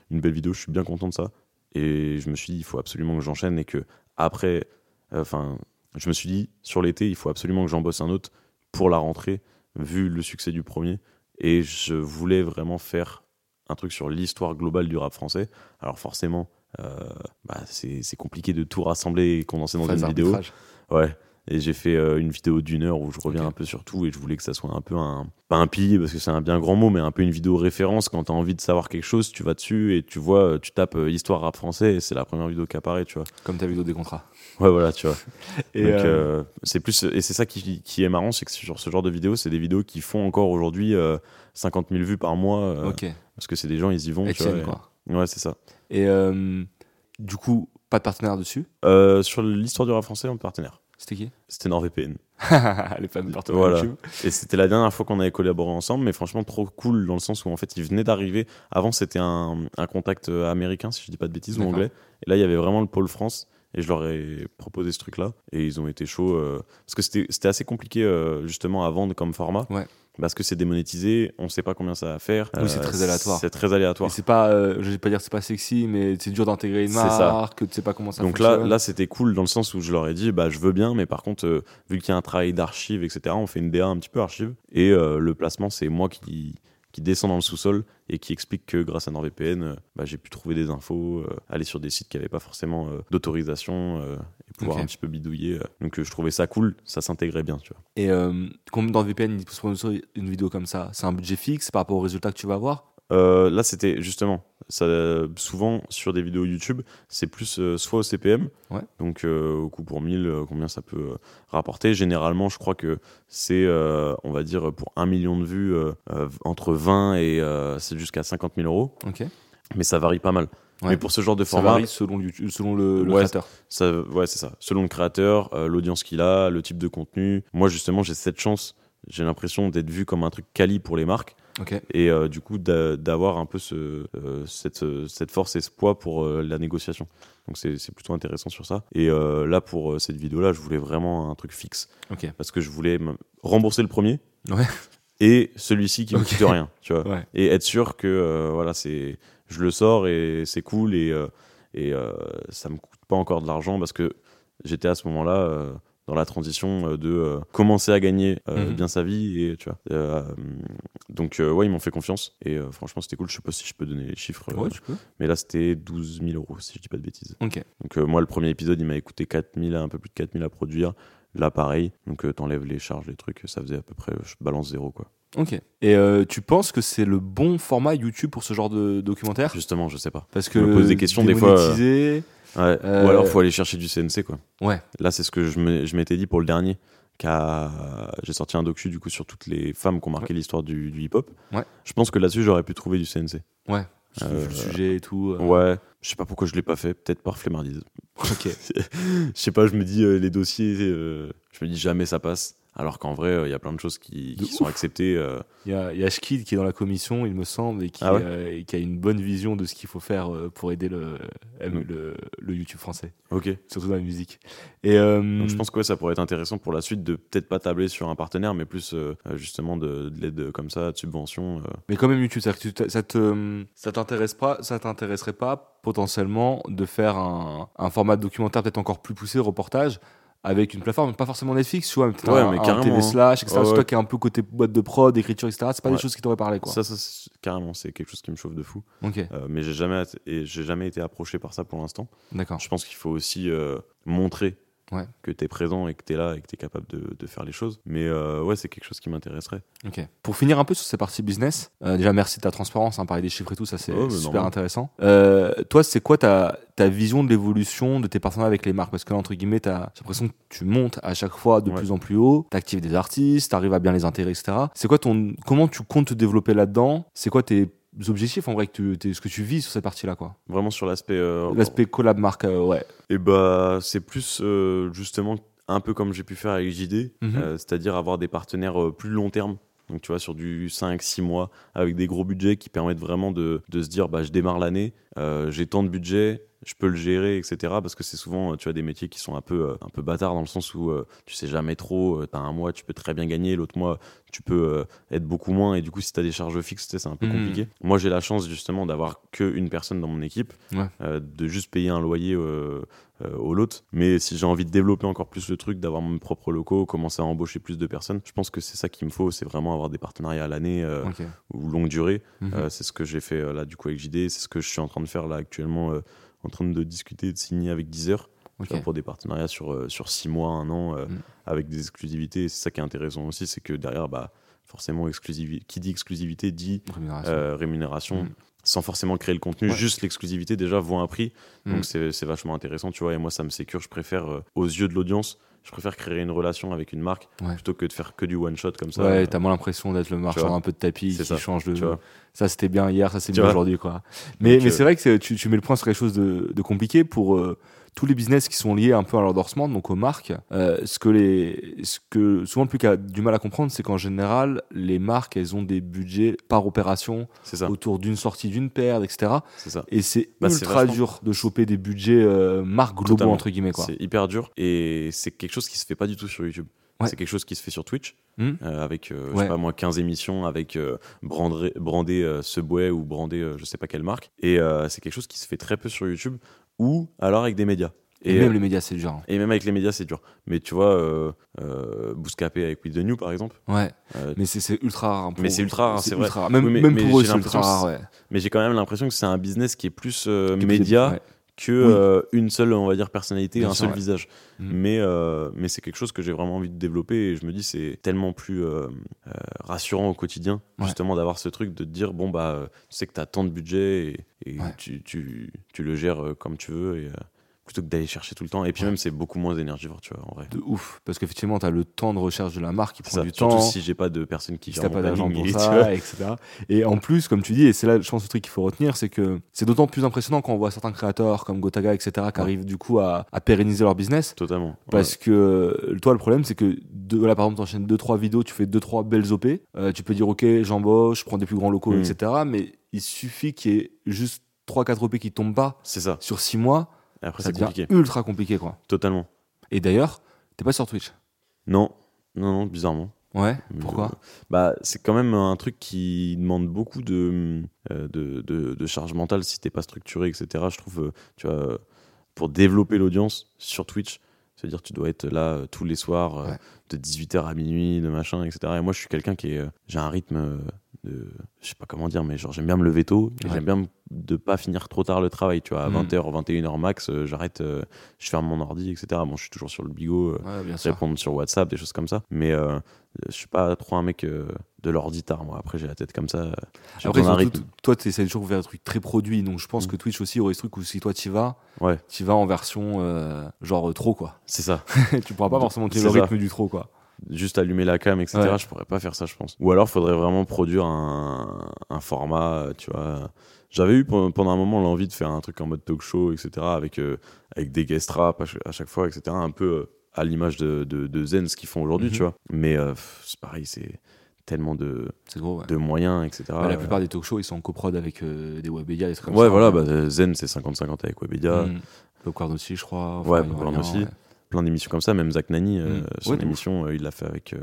une belle vidéo. Je suis bien content de ça. Et je me suis dit, il faut absolument que j'enchaîne et que après, enfin, je me suis dit, sur l'été, il faut absolument que j'en bosse un autre pour la rentrée, vu le succès du premier. Et je voulais vraiment faire un truc sur l'histoire globale du rap français. Alors forcément, euh, bah, c'est compliqué de tout rassembler et condenser dans Phase une vidéo. Ouais. Et j'ai fait euh, une vidéo d'une heure où je reviens un peu sur tout et je voulais que ça soit un peu un. Pas un pilier parce que c'est un bien grand mot, mais un peu une vidéo référence. Quand t'as envie de savoir quelque chose, tu vas dessus et tu vois, euh, tu tapes euh, histoire rap français et c'est la première vidéo qui apparaît, tu vois. Comme ta vidéo des contrats. Ouais, voilà, tu vois. (laughs) Et, Donc, euh, c'est plus. Et c'est ça qui, qui est marrant, c'est que sur ce genre de vidéos, c'est des vidéos qui font encore aujourd'hui euh, 50 000 vues par mois. euh, ok. Parce que c'est des gens, ils y vont. tu Etienne, vois, et- quoi. Ouais, c'est ça. Et euh, du coup, pas de partenaire dessus? Euh, sur l'histoire du rap français, on est partenaire. C'était qui? C'était NordVPN. Les (laughs) fans partenaire Voilà. YouTube. Et c'était la dernière fois qu'on avait collaboré ensemble, mais franchement trop cool dans le sens où en fait il venait d'arriver. Avant c'était un, un contact euh, américain, si je dis pas de bêtises, ou anglais. Et là il y avait vraiment le pôle France. Et je leur ai proposé ce truc-là. Et ils ont été chauds. euh, parce que c'était c'était assez compliqué euh, justement à vendre comme format. Ouais. Parce que c'est démonétisé, on sait pas combien ça va faire. Oui, c'est très aléatoire. C'est très aléatoire. C'est pas, euh, je vais pas dire c'est pas sexy, mais c'est dur d'intégrer une marque, que tu sais pas comment ça Donc fonctionne. là, là c'était cool dans le sens où je leur ai dit, bah, je veux bien, mais par contre, euh, vu qu'il y a un travail d'archive, etc., on fait une DA un petit peu archive. Et euh, le placement, c'est moi qui, qui descend dans le sous-sol et qui explique que grâce à NordVPN, euh, bah, j'ai pu trouver des infos, euh, aller sur des sites qui n'avaient pas forcément euh, d'autorisation euh, pouvoir un petit peu bidouiller. euh. Donc euh, je trouvais ça cool, ça s'intégrait bien, tu vois. Et euh, combien dans VPN il peut sponsoriser une vidéo comme ça? C'est un budget fixe par rapport au résultat que tu vas avoir Euh, là, c'était justement, ça, souvent sur des vidéos YouTube, c'est plus euh, soit au CPM, Ouais. donc euh, au coût pour 1000, euh, combien ça peut rapporter. Généralement, je crois que c'est, on va dire, pour 1 million de vues, entre 20 et c'est jusqu'à 50 000 euros, mais ça varie pas mal. Ouais. Mais pour ce genre de Ça format, varie selon, YouTube- selon le, le Ouais, créateur. ça, ouais, c'est ça. Selon le créateur, euh, l'audience qu'il a, le type de contenu. Moi, justement, j'ai cette chance. J'ai l'impression d'être vu comme un truc quali pour les marques et euh, du coup d'a- d'avoir un peu ce, euh, cette, cette force et ce poids pour la négociation. Donc c'est plutôt intéressant sur ça. Et là, pour cette vidéo-là, je voulais vraiment un truc fixe parce que je voulais me rembourser le premier Ouais. et celui-ci qui (laughs) me Ok. coûte rien, tu vois. Et être sûr que voilà, c'est je le sors et c'est cool et euh, et euh, ça me coûte pas encore de l'argent parce que j'étais à ce moment-là euh, dans la transition de euh, commencer à gagner euh, Mhm. bien sa vie et tu vois. Euh, donc ouais, ils m'ont fait confiance et franchement c'était cool. Je sais pas si je peux donner les chiffres, Ouais, mais là c'était 12 000 euros si je dis pas de bêtises. Ok. Donc moi le premier épisode il m'a coûté 4 000, un peu plus de 4 000 à produire. Là pareil, donc t'enlèves les charges, les trucs, ça faisait à peu près, je balance zéro quoi. Ok. Et euh, tu penses que c'est le bon format YouTube pour ce genre de documentaire? Justement, je sais pas. Parce que me pose des questions, des fois, euh, Ouais. Euh, Ou alors faut aller chercher du CNC quoi. Ouais. Là c'est ce que je je m'étais dit pour le dernier. J'ai sorti un docu du coup sur toutes les femmes qui ont marqué l'histoire du, du hip-hop. Ouais. Je pense que là-dessus j'aurais pu trouver du CNC. Ouais. Euh, le sujet et tout. euh, Ouais. Je sais pas pourquoi je l'ai pas fait. Peut-être par flemmardise. Ok. (laughs) je sais pas. Je me dis euh, les dossiers. euh, je me dis jamais ça passe. Alors qu'en vrai euh, il y a plein de choses qui, De sont acceptées. euh, Il y a, il y a Shkid qui est dans la commission, il me semble, et qui, Ah ouais euh, et qui a une bonne vision de ce qu'il faut faire pour aider le, Mm. le, le YouTube français, Ok. surtout dans la musique. Et Donc je pense que ouais, ça pourrait être intéressant pour la suite de peut-être pas tabler sur un partenaire, mais plus justement de, de l'aide comme ça, de subvention. Mais quand même YouTube, c'est-à-dire que tu t- ça te ça t'intéresse pas, ça t'intéresserait pas potentiellement de faire un, un format documentaire peut-être encore plus poussé, reportage, avec une plateforme, pas forcément Netflix, tu vois, mais peut-être Ouais, un, mais un TV hein. slash, etc. C'est ouais. toi qui est un peu côté boîte de prod, écriture, etc. C'est pas Ouais. des choses qui t'auraient parlé, quoi. Ça, ça carrément, c'est quelque chose qui me chauffe de fou. Ok, Euh, mais j'ai jamais, et j'ai jamais été approché par ça pour l'instant. d'accord. Je pense qu'il faut aussi euh, montrer Ouais. que tu es présent et que tu es là et que tu es capable de, de faire les choses. Mais euh, ouais, c'est quelque chose qui m'intéresserait. Pour finir un peu sur ces parties business, euh, déjà merci de ta transparence, hein, parler des chiffres et tout, ça c'est mais super normal. intéressant. Euh, toi, c'est quoi ta, ta vision de l'évolution de tes partenariats avec les marques? Parce que là, entre guillemets, j'ai l'impression que tu montes à chaque fois de Ouais. plus en plus haut, t'actives des artistes, t'arrives à bien les intégrer, etc. C'est quoi ton, comment tu comptes te développer là-dedans? C'est quoi tes objectifs en vrai que tu, ce que tu vis sur cette partie-là, quoi Vraiment sur l'aspect. euh, L'aspect collab marque, euh, ouais. Et bah, c'est plus euh, justement un peu comme j'ai pu faire avec JD, Mhm. c'est-à-dire avoir des partenaires plus long terme. Donc, tu vois, sur du 5-6 mois, avec des gros budgets qui permettent vraiment de, de se dire, bah, je démarre l'année, j'ai tant de budget, je peux le gérer, etc. Parce que c'est souvent, euh, tu as des métiers qui sont un peu, euh, un peu bâtards dans le sens où euh, tu sais jamais trop, tu as un mois, tu peux très bien gagner, l'autre mois, tu peux euh, être beaucoup moins. Et du coup, si tu as des charges fixes, c'est un peu Mhm. compliqué. Moi, j'ai la chance justement d'avoir qu'une personne dans mon équipe, Ouais. euh, de juste payer un loyer euh, euh, au lot. Mais si j'ai envie de développer encore plus le truc, d'avoir mes propres locaux, commencer à embaucher plus de personnes, je pense que c'est ça qu'il me faut, c'est vraiment avoir des partenariats à l'année euh, ou longue durée. Euh, c'est ce que j'ai fait euh, là du coup avec JD, c'est ce que je suis en train de faire là actuellement, euh, en train de discuter, de signer avec Deezer vois, pour des partenariats sur, euh, sur six mois, un an, euh, Mhm. avec des exclusivités. C'est ça qui est intéressant aussi, c'est que derrière, bah, forcément, exclusivi- qui dit exclusivité dit Rémunération. euh, rémunération. Mhm. Sans forcément créer le contenu, Ouais. juste l'exclusivité déjà vaut un prix. Mhm. Donc c'est c'est vachement intéressant, tu vois. Et moi, ça me sécure. Je préfère, euh, aux yeux de l'audience, je préfère créer une relation avec une marque Ouais. plutôt que de faire que du one shot comme ça. Ouais, t'as moins l'impression d'être le marchand un peu de tapis qui ça, change de. tu vois. Ça c'était bien hier, ça c'est bien aujourd'hui quoi. Mais, Donc, mais euh, c'est vrai que tu, tu mets le point sur quelque chose de, de compliqué pour euh, tous les business qui sont liés un peu à l'endorsement, donc aux marques. Euh, ce que les, ce que souvent le public a du mal à comprendre, c'est qu'en général les marques elles ont des budgets par opération ça, autour d'une sortie d'une paire, etc. c'est ça. Et c'est Bah, ultra dur de choper des budgets euh, marques globaux Totalement. entre guillemets. C'est hyper dur et c'est quelque chose qui se fait pas du tout sur YouTube. Ouais. c'est quelque chose qui se fait sur Twitch Hmm. euh, avec euh, je Ouais. sais pas moi 15 émissions avec euh, brandé brandé Subway ou brandé je sais pas quelle marque et c'est quelque chose qui se fait très peu sur YouTube ou alors avec des médias Et, et, même les médias, c'est dur. hein. et même avec les médias c'est dur mais tu vois euh, euh, Bouscapé avec With the New par exemple Ouais. euh, Mais c'est ultra rare. hein, pour- Mais c'est ultra rare, c'est vrai. rare. Même, Oui, mais- même mais pour eux, c'est ultra rare. Ouais. mais j'ai quand même l'impression que c'est un business qui est plus euh, média ouais. Que Oui. euh, une seule on va dire personnalité Bien un sûr, seul ouais. visage Mhm. mais euh, mais c'est quelque chose que j'ai vraiment envie de développer et je me dis c'est tellement plus euh, rassurant au quotidien Ouais. justement d'avoir ce truc de te dire bon bah tu sais que tu as tant de budget et, et Ouais. tu, tu, tu le gères comme tu veux et plutôt que d'aller chercher tout le temps et puis Ouais. même c'est beaucoup moins énergivore tu vois en vrai De ouf. Parce qu'effectivement, tu as le temps de recherche de la marque qui prend ça. du surtout temps. si j'ai pas de personne qui si gère pas d'argent pour tu ça, etc. Et en plus, comme tu dis, et c'est là, je pense, le truc qu'il faut retenir, c'est que c'est d'autant plus impressionnant quand on voit certains créateurs comme Gotaga, etc., qui Ouais. arrivent du coup à, à pérenniser leur business. totalement Parce que toi, le problème, c'est que de, là, par exemple, t'enchaînes 2-3 vidéos, tu fais 2-3 belles OP. euh, tu peux dire, OK, j'embauche, je prends des plus grands locaux, Mm. etc. Mais il suffit qu'il y ait juste 3-4 OP qui tombent pas c'est ça sur 6 mois. Après c'est compliqué ultra compliqué, quoi. totalement Et d'ailleurs, t'es pas sur Twitch. non non non bizarrement Ouais. Mais, Pourquoi euh, Bah, c'est quand même un truc qui demande beaucoup de, euh, de, de, de charge mentale si t'es pas structuré, etc. Je trouve, euh, tu vois, euh, pour développer l'audience sur Twitch, c'est-à-dire tu dois être là euh, tous les soirs, euh, Ouais. de 18h à minuit, de machin, etc. Et moi, je suis quelqu'un qui est. euh, j'ai un rythme euh, de. Je sais pas comment dire, mais genre, j'aime bien me lever tôt et Ouais. j'aime bien de pas finir trop tard le travail, tu vois. À Mm. 20h, 21h max, euh, j'arrête, euh, je ferme mon ordi, etc. Bon, je suis toujours sur le bigot. euh, Ouais, répondre sur WhatsApp, des choses comme ça. Mais euh, je suis pas trop un mec de l'ordi tard, moi. Après, j'ai la tête comme ça. Après, surtout, toi, tu essaies toujours de faire des trucs très produits. Donc, je pense Mm. que Twitch aussi aurait ce truc où si toi, tu vas, Ouais, tu vas en version genre trop, quoi. c'est ça. (laughs) tu pourras pas forcément tenir le ça. rythme du trop, quoi. Juste allumer la cam, etc. Ouais. Je pourrais pas faire ça, je pense. Ou alors, faudrait vraiment produire un, un format, euh, tu vois. J'avais eu pe- pendant un moment l'envie de faire un truc en mode talk show, etc. Avec, euh, avec des guest rap à ch- à chaque fois, etc. Un peu euh, à l'image de, de, de Zen, ce qu'ils font aujourd'hui, Mhm. tu vois. Mais euh, c'est pareil, c'est tellement de, C'est gros, ouais. de moyens, etc. Bah, la plupart des talk shows, ils sont en coprod avec euh, des webmédias, des trucs comme Ouais, ça. voilà, bah, Zen, c'est 50-50 avec Webedia. Mm. Popcorn aussi, je crois. Ouais, Popcorn aussi. ouais. Plein d'émissions comme ça, même Zach Nani, euh, Mm. son Ouais, émission, euh, il l'a fait avec, euh,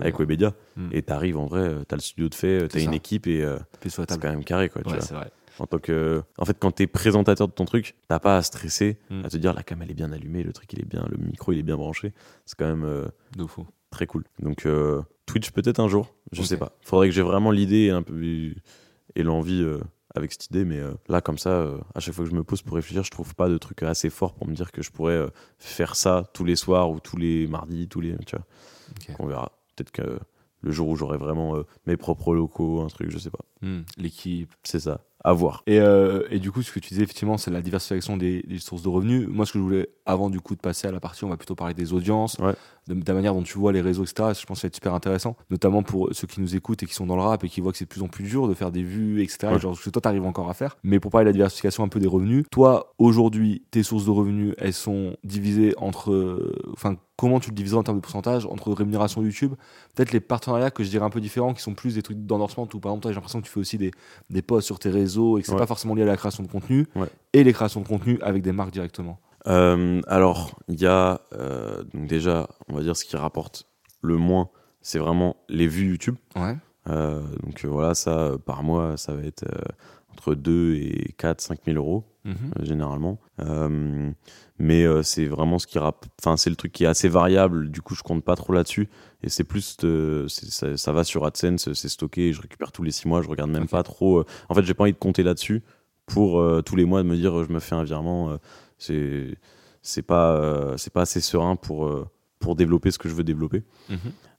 avec. Webedia. Mm. Et t'arrives en vrai, t'as le studio de fait, t'as une équipe et c'est quand même carré, quoi. Tu Ouais, vois. c'est vrai. En tant que, en fait, quand t'es présentateur de ton truc, t'as pas à stresser, Mm. à te dire la cam elle est bien allumée, le truc il est bien, le micro il est bien branché. C'est quand même De fou. très cool. Donc Twitch peut-être un jour, je Ok. sais pas. Faudrait que j'ai vraiment l'idée et un peu et l'envie euh, avec cette idée, mais euh, là comme ça, euh, à chaque fois que je me pose pour réfléchir, je trouve pas de truc assez fort pour me dire que je pourrais euh, faire ça tous les soirs ou tous les mardis, tous les, tu vois. On verra. Peut-être que le jour où j'aurai vraiment mes propres locaux, un truc, je sais pas. Mm. L'équipe. C'est ça. À voir. Et, et du coup, ce que tu disais, effectivement, c'est la diversification des, des sources de revenus. Moi, ce que je voulais, avant du coup de passer à la partie, on va plutôt parler des audiences, Ouais. De, la manière dont tu vois les réseaux, etc. Je pense que ça va être super intéressant, notamment pour ceux qui nous écoutent et qui sont dans le rap et qui voient que c'est de plus en plus dur de faire des vues, etc. Ouais. Genre, ce que toi, t'arrives encore à faire. Mais pour parler de la diversification un peu des revenus, toi, aujourd'hui, tes sources de revenus, elles sont divisées entre. euh, Enfin, comment tu le divises en termes de pourcentage entre rémunération YouTube? Peut-être les partenariats que je dirais un peu différents, qui sont plus des trucs d'endorsement, ou par exemple, toi, j'ai l'impression que tu fais aussi des, des posts sur tes réseaux et que c'est Ouais. pas forcément lié à la création de contenu Ouais. et les créations de contenu avec des marques directement. Euh, alors, il y a euh, donc déjà, on va dire ce qui rapporte le moins, c'est vraiment les vues YouTube. Ouais. Euh, donc voilà, ça, par mois, ça va être entre 2 et 4, 5 000 euros, Mhm. généralement. Mais c'est vraiment ce qui rap... Enfin, c'est le truc qui est assez variable, du coup, je compte pas trop là-dessus. Et c'est plus, de... ça, ça va sur AdSense, c'est stocké, je récupère tous les 6 mois, je regarde même pas trop. En fait, j'ai pas envie de compter là-dessus pour tous les mois de me dire, je me fais un virement. C'est c'est pas, euh, c'est pas assez serein pour, euh, pour développer ce que je veux développer. Mhm.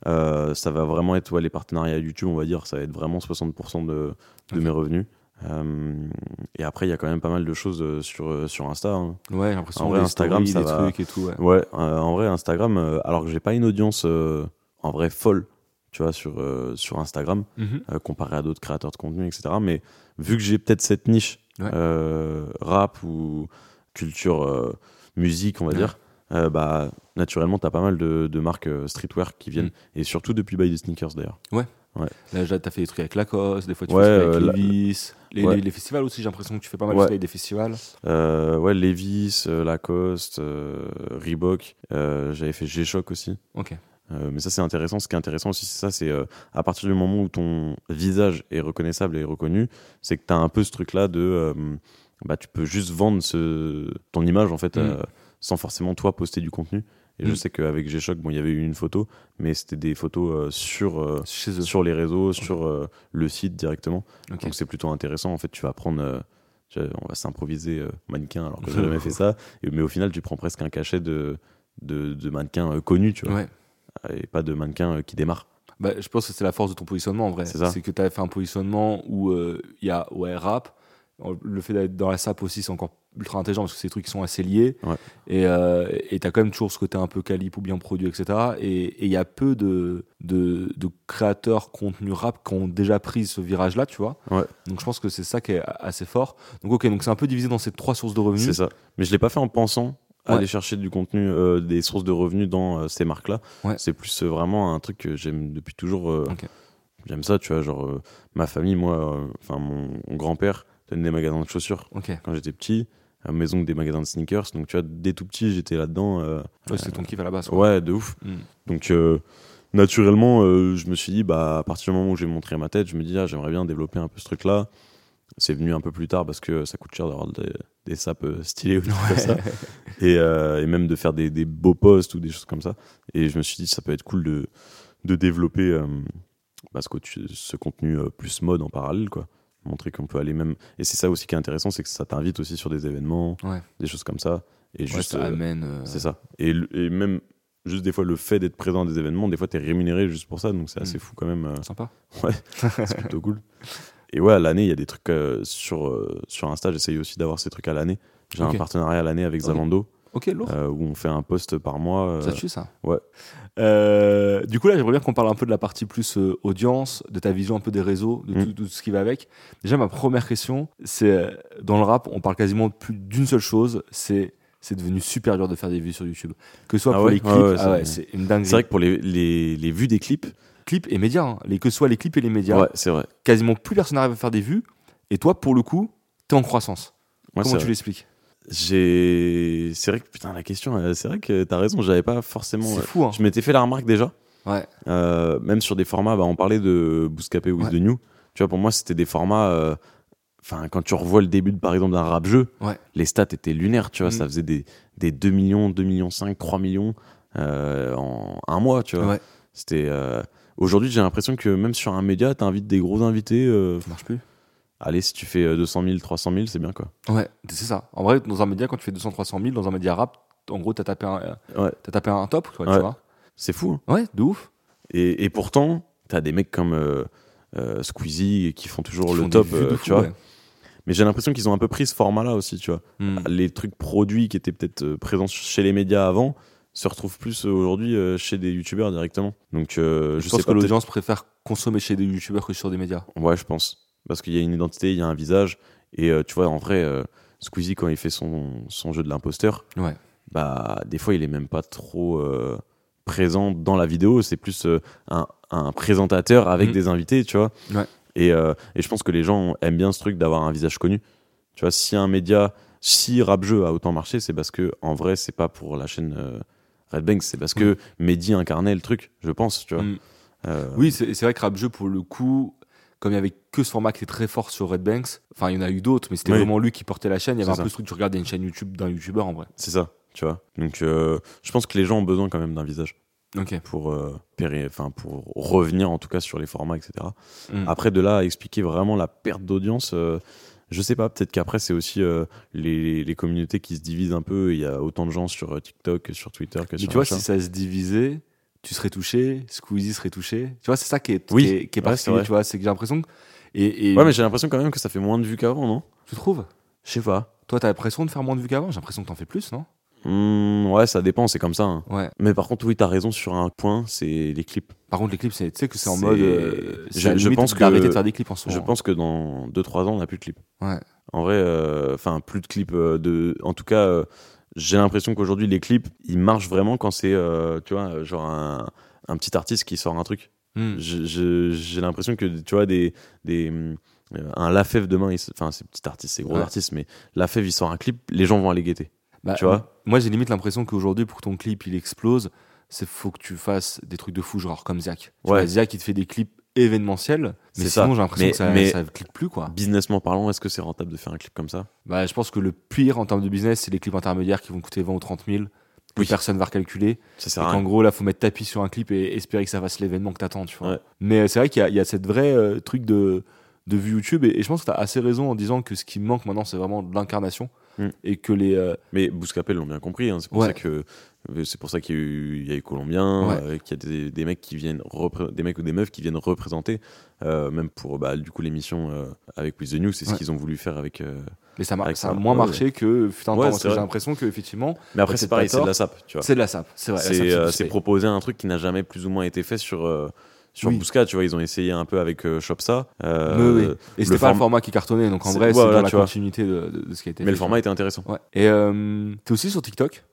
Euh, ça va vraiment être ouais, les partenariats YouTube, on va dire, ça va être vraiment 60% de, de mes revenus. Et après, il y a quand même pas mal de choses sur, sur Insta. hein. Ouais, l'impression En vrai, Instagram, stories, ça des va- trucs et tout. Ouais. Ouais, en vrai, Instagram, alors que j'ai pas une audience en vrai folle, tu vois, sur, sur Instagram, Mhm. comparé à d'autres créateurs de contenu, etc. Mais vu que j'ai peut-être cette niche Ouais. rap ou culture euh, musique, on va Ouais. dire, euh, bah, naturellement, tu as pas mal de, de marques euh, streetwear qui viennent, Mm. et surtout depuis Buy the Sneakers d'ailleurs. Là, déjà, t'as fait des trucs avec Lacoste, des fois tu Ouais, fais des trucs euh, avec la- Levi's. Les, Ouais. les- les festivals aussi, j'ai l'impression que tu fais pas mal Ouais. de avec des festivals. Ouais, Levis, Lacoste, Reebok, j'avais fait G-Shock aussi. Ok. Mais ça, c'est intéressant. Ce qui est intéressant aussi, c'est ça, c'est à partir du moment où ton visage est reconnaissable et reconnu, c'est que tu as un peu ce truc-là de. Bah, tu peux juste vendre ce, ton image, en fait, Mm. euh, sans forcément, toi, poster du contenu. Et je Mm. sais qu'avec G-Shock, bon, il y avait eu une photo, mais c'était des photos euh, sur, euh, sur les réseaux, sur le site directement. Donc c'est plutôt intéressant. En fait, tu vas prendre. tu on va s'improviser mannequin alors que j'ai jamais (laughs) fait ça. Et- mais au final, tu prends presque un cachet de, de, de mannequin connu, tu vois. Ouais. Et pas de mannequin qui démarre. Bah, je pense que c'est la force de ton positionnement en vrai. C'est que tu as fait un positionnement où il y a ouais, rap. Le fait d'être dans la SAP aussi, c'est encore ultra intelligent parce que c'est des trucs qui sont assez liés. Ouais. Et euh, tu as quand même toujours ce côté un peu calibre ou bien produit, etc. Et il y a peu de, de, de créateurs contenu rap qui ont déjà pris ce virage-là, tu vois. Ouais. Donc je pense que c'est ça qui est assez fort. Donc ok, donc c'est un peu divisé dans ces trois sources de revenus. C'est ça. Mais je l'ai pas fait en pensant à Ouais. aller chercher du contenu, euh, des sources de revenus dans euh, ces marques-là. Ouais. C'est plus euh, vraiment un truc que j'aime depuis toujours. J'aime ça, tu vois. Genre, ma famille, moi, enfin, mon, mon grand-père des magasins de chaussures quand j'étais petit. À mes oncles, des magasins de sneakers. Donc, tu vois, dès tout petit, j'étais là-dedans. euh, Ouais, c'est ton kiff à la base. quoi. ouais, de ouf. Mm. Donc, euh, naturellement, euh, je me suis dit, bah, à partir du moment où j'ai montré ma tête, je me dis, ah, j'aimerais bien développer un peu ce truc-là. C'est venu un peu plus tard parce que ça coûte cher d'avoir des, des sapes euh, stylées ou des trucs comme ça. (laughs) Et, euh, et même de faire des, des beaux posts ou des choses comme ça. Et je me suis dit, ça peut être cool de, de développer euh, bah, ce, ce contenu euh, plus mode en parallèle, quoi. Montrer qu'on peut aller même. Et c'est ça aussi qui est intéressant, c'est que ça t'invite aussi sur des événements, Ouais. des choses comme ça. Et Ouais, juste. ça euh, amène. euh, c'est ça. Et, et même, juste des fois, le fait d'être présent à des événements, des fois, t'es rémunéré juste pour ça. Donc, c'est assez Mm. fou quand même. euh, Sympa. (laughs) c'est plutôt cool. Et ouais, à l'année, il y a des trucs euh, sur, euh, sur Insta. J'essaye aussi d'avoir ces trucs à l'année. J'ai un partenariat à l'année avec. Zalando Ok, lourd. euh, où on fait un post par mois. euh, Ça tue ça. ouais. Euh, du coup là, j'aimerais bien qu'on parle un peu de la partie plus euh, audience, de ta vision un peu des réseaux, de Mm. tout, tout ce qui va avec. Déjà, ma première question, c'est dans le rap, on parle quasiment plus d'une seule chose, c'est c'est devenu super dur de faire des vues sur YouTube. Que ce soit Ah pour ouais? les clips, ouais, ah c'est- ouais, c'est une dinguerie. C'est vrai que pour les, les, les vues des clips, Clips et médias, hein. les, que ce soit les clips et les médias, ouais, c'est vrai. quasiment plus personne n'arrive à faire des vues. Et toi, pour le coup, t'es en croissance. Comment tu l'expliques? J'ai. C'est vrai que putain, la question, euh, c'est vrai que t'as raison, j'avais pas forcément. C'est euh, fou, hein. Je m'étais fait la remarque déjà, Ouais. euh, même sur des formats, bah, on parlait de Bouscapé With Ouais. the New. Tu vois, pour moi, c'était des formats. euh, Enfin, quand tu revois le début, de, par exemple, d'un rap jeu, Ouais. les stats étaient lunaires, tu vois, Mm. ça faisait des, des 2 millions, 2 millions 5, 3 millions euh, en un mois, tu vois. Ouais. C'était. euh, Aujourd'hui, j'ai l'impression que même sur un média, t'invites des gros invités. euh, Ça marche plus. Allez, si tu fais euh, 200 000, 300 000, c'est bien quoi. Ouais, c'est ça. En vrai, dans un média, quand tu fais 200-300 000, dans un média rap, en gros, t'as tapé un, euh, Ouais. t'as tapé un top, quoi, Ouais. tu vois. C'est fou. hein. Ouais, de ouf. Et, et pourtant, t'as des mecs comme euh, euh, Squeezie qui font toujours Qui le font top, euh, fou, tu vois. ouais. Mais j'ai l'impression qu'ils ont un peu pris ce format-là aussi, tu vois. Hmm. Les trucs produits qui étaient peut-être présents chez les médias avant se retrouvent plus aujourd'hui chez des youtubeurs directement. Donc, Je, je, pense sais que pas. l'audience préfère consommer chez des youtubeurs que sur des médias. Ouais, je pense. Parce qu'il y a une identité, il y a un visage. Et euh, tu vois, en vrai, euh, Squeezie, quand il fait son, son jeu de l'imposteur, Ouais. bah, des fois, il est même pas trop euh, présent dans la vidéo. C'est plus un, un présentateur avec Mhm. des invités, tu vois. Ouais. Et, et je pense que les gens aiment bien ce truc d'avoir un visage connu. Tu vois, si un média, si Rap Jeu a autant marché, c'est parce que, en vrai, c'est pas pour la chaîne euh, Red Banks, c'est parce que Mehdi incarnait le truc, je pense, tu vois. Mm. Euh, Oui, c'est c'est vrai que Rap Jeu, pour le coup, comme il y avait que ce format qui était très fort sur Red Banks, enfin, il y en a eu d'autres, mais c'était Oui. vraiment lui qui portait la chaîne. Il y avait un peu ce truc, tu regardais une chaîne YouTube d'un youtubeur en vrai. C'est ça, tu vois. Donc, euh, je pense que les gens ont besoin quand même d'un visage. Pour, euh, pour revenir en tout cas sur les formats, etc. Mm. Après, de là à expliquer vraiment la perte d'audience, euh, je sais pas, peut-être qu'après, c'est aussi euh, les, les communautés qui se divisent un peu. Il y a autant de gens sur euh, TikTok que sur Twitter que Mais sur tu vois, si ça se divisait, tu serais touché, Squeezie serait touché. Tu vois, c'est ça qui est, Oui. qui est, qui est Ouais, particulier, vrai. tu vois. C'est que j'ai l'impression que. Et, et Ouais, mais j'ai l'impression quand même que ça fait moins de vues qu'avant, non? Tu trouves? Je sais pas. Toi, t'as l'impression de faire moins de vues qu'avant? J'ai l'impression que t'en fais plus, non? Hmm, ouais, ça dépend, c'est comme ça. hein. Ouais. Mais par contre, oui, t'as raison sur un point, c'est les clips. Par contre, les clips, tu sais que c'est en mode. euh, Je- je pense que- de faire des clips en ce Je moment. pense que dans 2-3 ans, on n'a plus de clips. Ouais. En vrai, euh, enfin, plus de clips. euh, de... En tout cas, euh, j'ai l'impression qu'aujourd'hui, les clips, ils marchent vraiment quand c'est, euh, tu vois, genre un, un petit artiste qui sort un truc. Hmm. J'ai l'impression que, tu vois, des, des, euh, un Lafèvre demain, enfin, c'est petit artiste, c'est gros Ouais. artiste, mais Lafèvre, il sort un clip, les gens vont aller guetter. Bah, tu vois Moi, j'ai limite l'impression qu'aujourd'hui, pour que ton clip il explose, c'est faut que tu fasses des trucs de fou, genre comme Ziak. Tu Ouais. vois, Ziak, il te fait des clips événementiels, mais sinon, ça. j'ai l'impression que ça, mais- ça clique plus, quoi. Businessment parlant, est-ce que c'est rentable de faire un clip comme ça? Bah, je pense que le pire en termes de business, c'est les clips intermédiaires qui vont coûter 20 ou 30 000. Que Oui. personne va recalculer. Ça Et sert à qu'en rien. gros, là, faut mettre tapis sur un clip et espérer que ça fasse l'événement que t'attends, tu vois. Ouais. Mais euh, c'est vrai qu'il y, a- il y a cette vraie euh, truc de, de vue YouTube. Et, et je pense que t'as assez raison en disant que ce qui manque maintenant, c'est vraiment de l'incarnation. Mm. Et que les. euh, Mais Bouscapel l'ont bien compris. hein. C'est pour Ouais. ça que c'est pour ça qu'il y a eu, il y a eu Colombien, Ouais. euh, qu'il y a des, des mecs qui viennent des mecs ou des meufs qui viennent représenter, euh, même pour bah, du coup l'émission euh, avec With the News, c'est ce qu'ils ont voulu faire avec. euh, mais ça, Avec ça a moins ouais, marché que parce que j'ai l'impression qu'effectivement, Mais après c'est pareil, c'est de la sape, tu vois. c'est de la sap. C'est vrai. C'est sap, euh, proposer un truc qui n'a jamais plus ou moins été fait sur euh, sur Oui. Bousca, tu vois. Ils ont essayé un peu avec euh, Shopsa. euh, Mais oui. Et c'était pas form- le format qui cartonnait. Donc en vrai, c'est voilà, dans la continuité de, ce qui a été Mais fait. le format était intéressant. Ouais. Et euh, t'es aussi sur TikTok?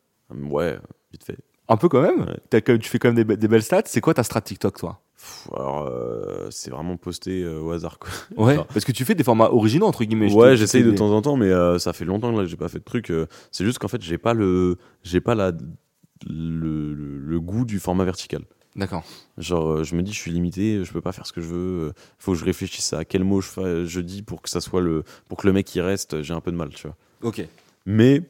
Ouais, vite fait. Un peu quand même? Ouais. Tu fais quand même des, be- des belles stats. C'est quoi ta strat TikTok, toi? Pff, alors, euh, c'est vraiment posté euh, au hasard, quoi. Ouais. Parce que tu fais des formats originaux entre guillemets. ouais, j'essaye de des- temps en temps, mais euh, ça fait longtemps que j'ai pas fait de truc. euh, c'est juste qu'en fait, j'ai pas le, pas la, le, le- le goût du format vertical. D'accord. Genre, euh, je me dis, je suis limité, je peux pas faire ce que je veux. euh, faut que je réfléchisse à quel mot je, dis pour que ça soit le, pour que le mec y reste. J'ai un peu de mal, tu vois. Ok. Mais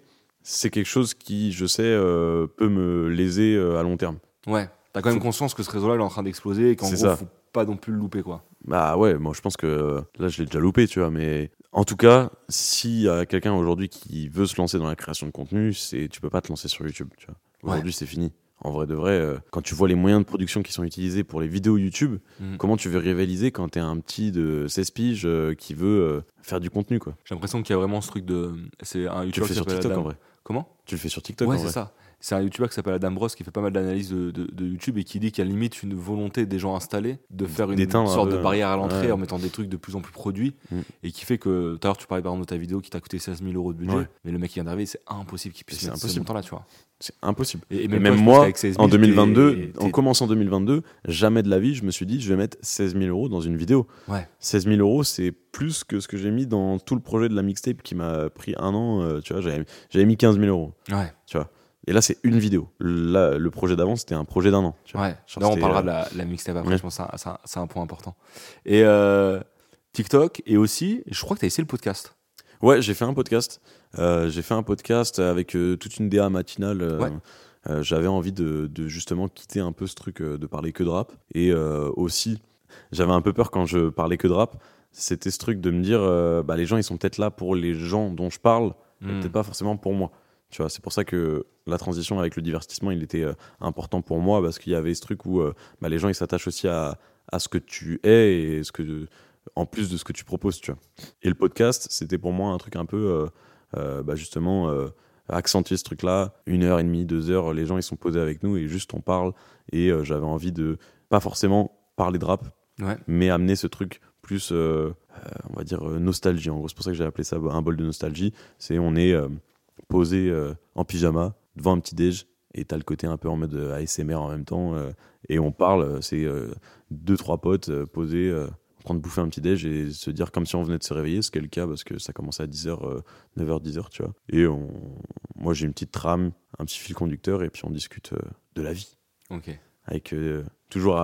c'est quelque chose qui, je sais, euh, peut me léser euh, à long terme. Ouais. T'as quand même conscience que ce réseau-là il est en train d'exploser et qu'en gros, ça. faut pas non plus le louper quoi. Bah ouais, moi je pense que là je l'ai déjà loupé, tu vois, mais en tout cas, s'il y a quelqu'un aujourd'hui qui veut se lancer dans la création de contenu, c'est tu peux pas te lancer sur YouTube, tu vois. Ouais. Aujourd'hui c'est fini. En vrai de vrai, euh, quand tu vois les moyens de production qui sont utilisés pour les vidéos YouTube, Mhm. comment tu veux rivaliser quand t'es un petit de 16 piges euh, qui veut euh, faire du contenu, quoi? J'ai l'impression qu'il y a vraiment ce truc de. C'est un Tu le fais sur TikTok Adam- en vrai? Comment? Tu le fais sur TikTok Ouais, en c'est ça. C'est un youtubeur qui s'appelle Adam Bros qui fait pas mal d'analyses de, de- de YouTube et qui dit qu'il y a limite une volonté des gens installés de faire une sorte de barrière à l'entrée ouais. en mettant des trucs de plus en plus produits Mm. et qui fait que tout à l'heure tu parlais par exemple de ta vidéo qui t'a coûté 16 000 euros de budget Ouais. mais le mec qui vient d'arriver c'est impossible qu'il puisse C'est mettre ce impossible. montant là tu vois. C'est impossible. Et, et Et même, moi, qu'avec 16 000, en 2022, t'es- en commençant 2022, jamais de la vie, je me suis dit, je vais mettre 16 000 euros dans une vidéo. Ouais. 16 000 euros, c'est plus que ce que j'ai mis dans tout le projet de la mixtape qui m'a pris un an. euh, tu vois, j'avais mis 15 000 euros. Ouais, Et là, c'est une vidéo. Là, le projet d'avant, c'était un projet d'un an. tu vois. ouais. Genre, Là, on parlera euh, de la, la mixtape après, ouais. je pense que un- c'est un point important. Et euh, TikTok, et aussi, je crois que tu as essayé le podcast. Ouais, j'ai fait un podcast. Euh, j'ai fait un podcast avec euh, toute une DA matinale. euh, Ouais. J'avais envie de, de justement quitter un peu ce truc de parler que de rap. Et aussi, j'avais un peu peur quand je parlais que de rap. C'était ce truc de me dire, bah, les gens, ils sont peut-être là pour les gens dont je parle, mais Mm. peut-être pas forcément pour moi. Tu vois, c'est pour ça que la transition avec le divertissement, il était important pour moi parce qu'il y avait ce truc où bah, les gens, ils s'attachent aussi à, à ce que tu es et ce que, en plus de ce que tu proposes, tu vois. Et le podcast, c'était pour moi un truc un peu, euh, euh, bah, justement, euh, accentuer ce truc-là. Une heure et demie, deux heures, les gens, ils sont posés avec nous et juste on parle. Et euh, j'avais envie de, pas forcément parler de rap, Ouais. mais amener ce truc plus, on va dire, nostalgie. En gros, c'est pour ça que j'ai appelé ça un bol de nostalgie. C'est on est posé en pyjama devant un petit déj et t'as le côté un peu en mode ASMR en même temps et on parle. C'est deux trois potes posés. De bouffer un petit déj et se dire comme si on venait de se réveiller, ce qui est le cas parce que ça commençait à 10h, 9h, 10h, tu vois. Et on... moi j'ai une petite trame, un petit fil conducteur et puis on discute euh, de la vie Ok. avec euh, toujours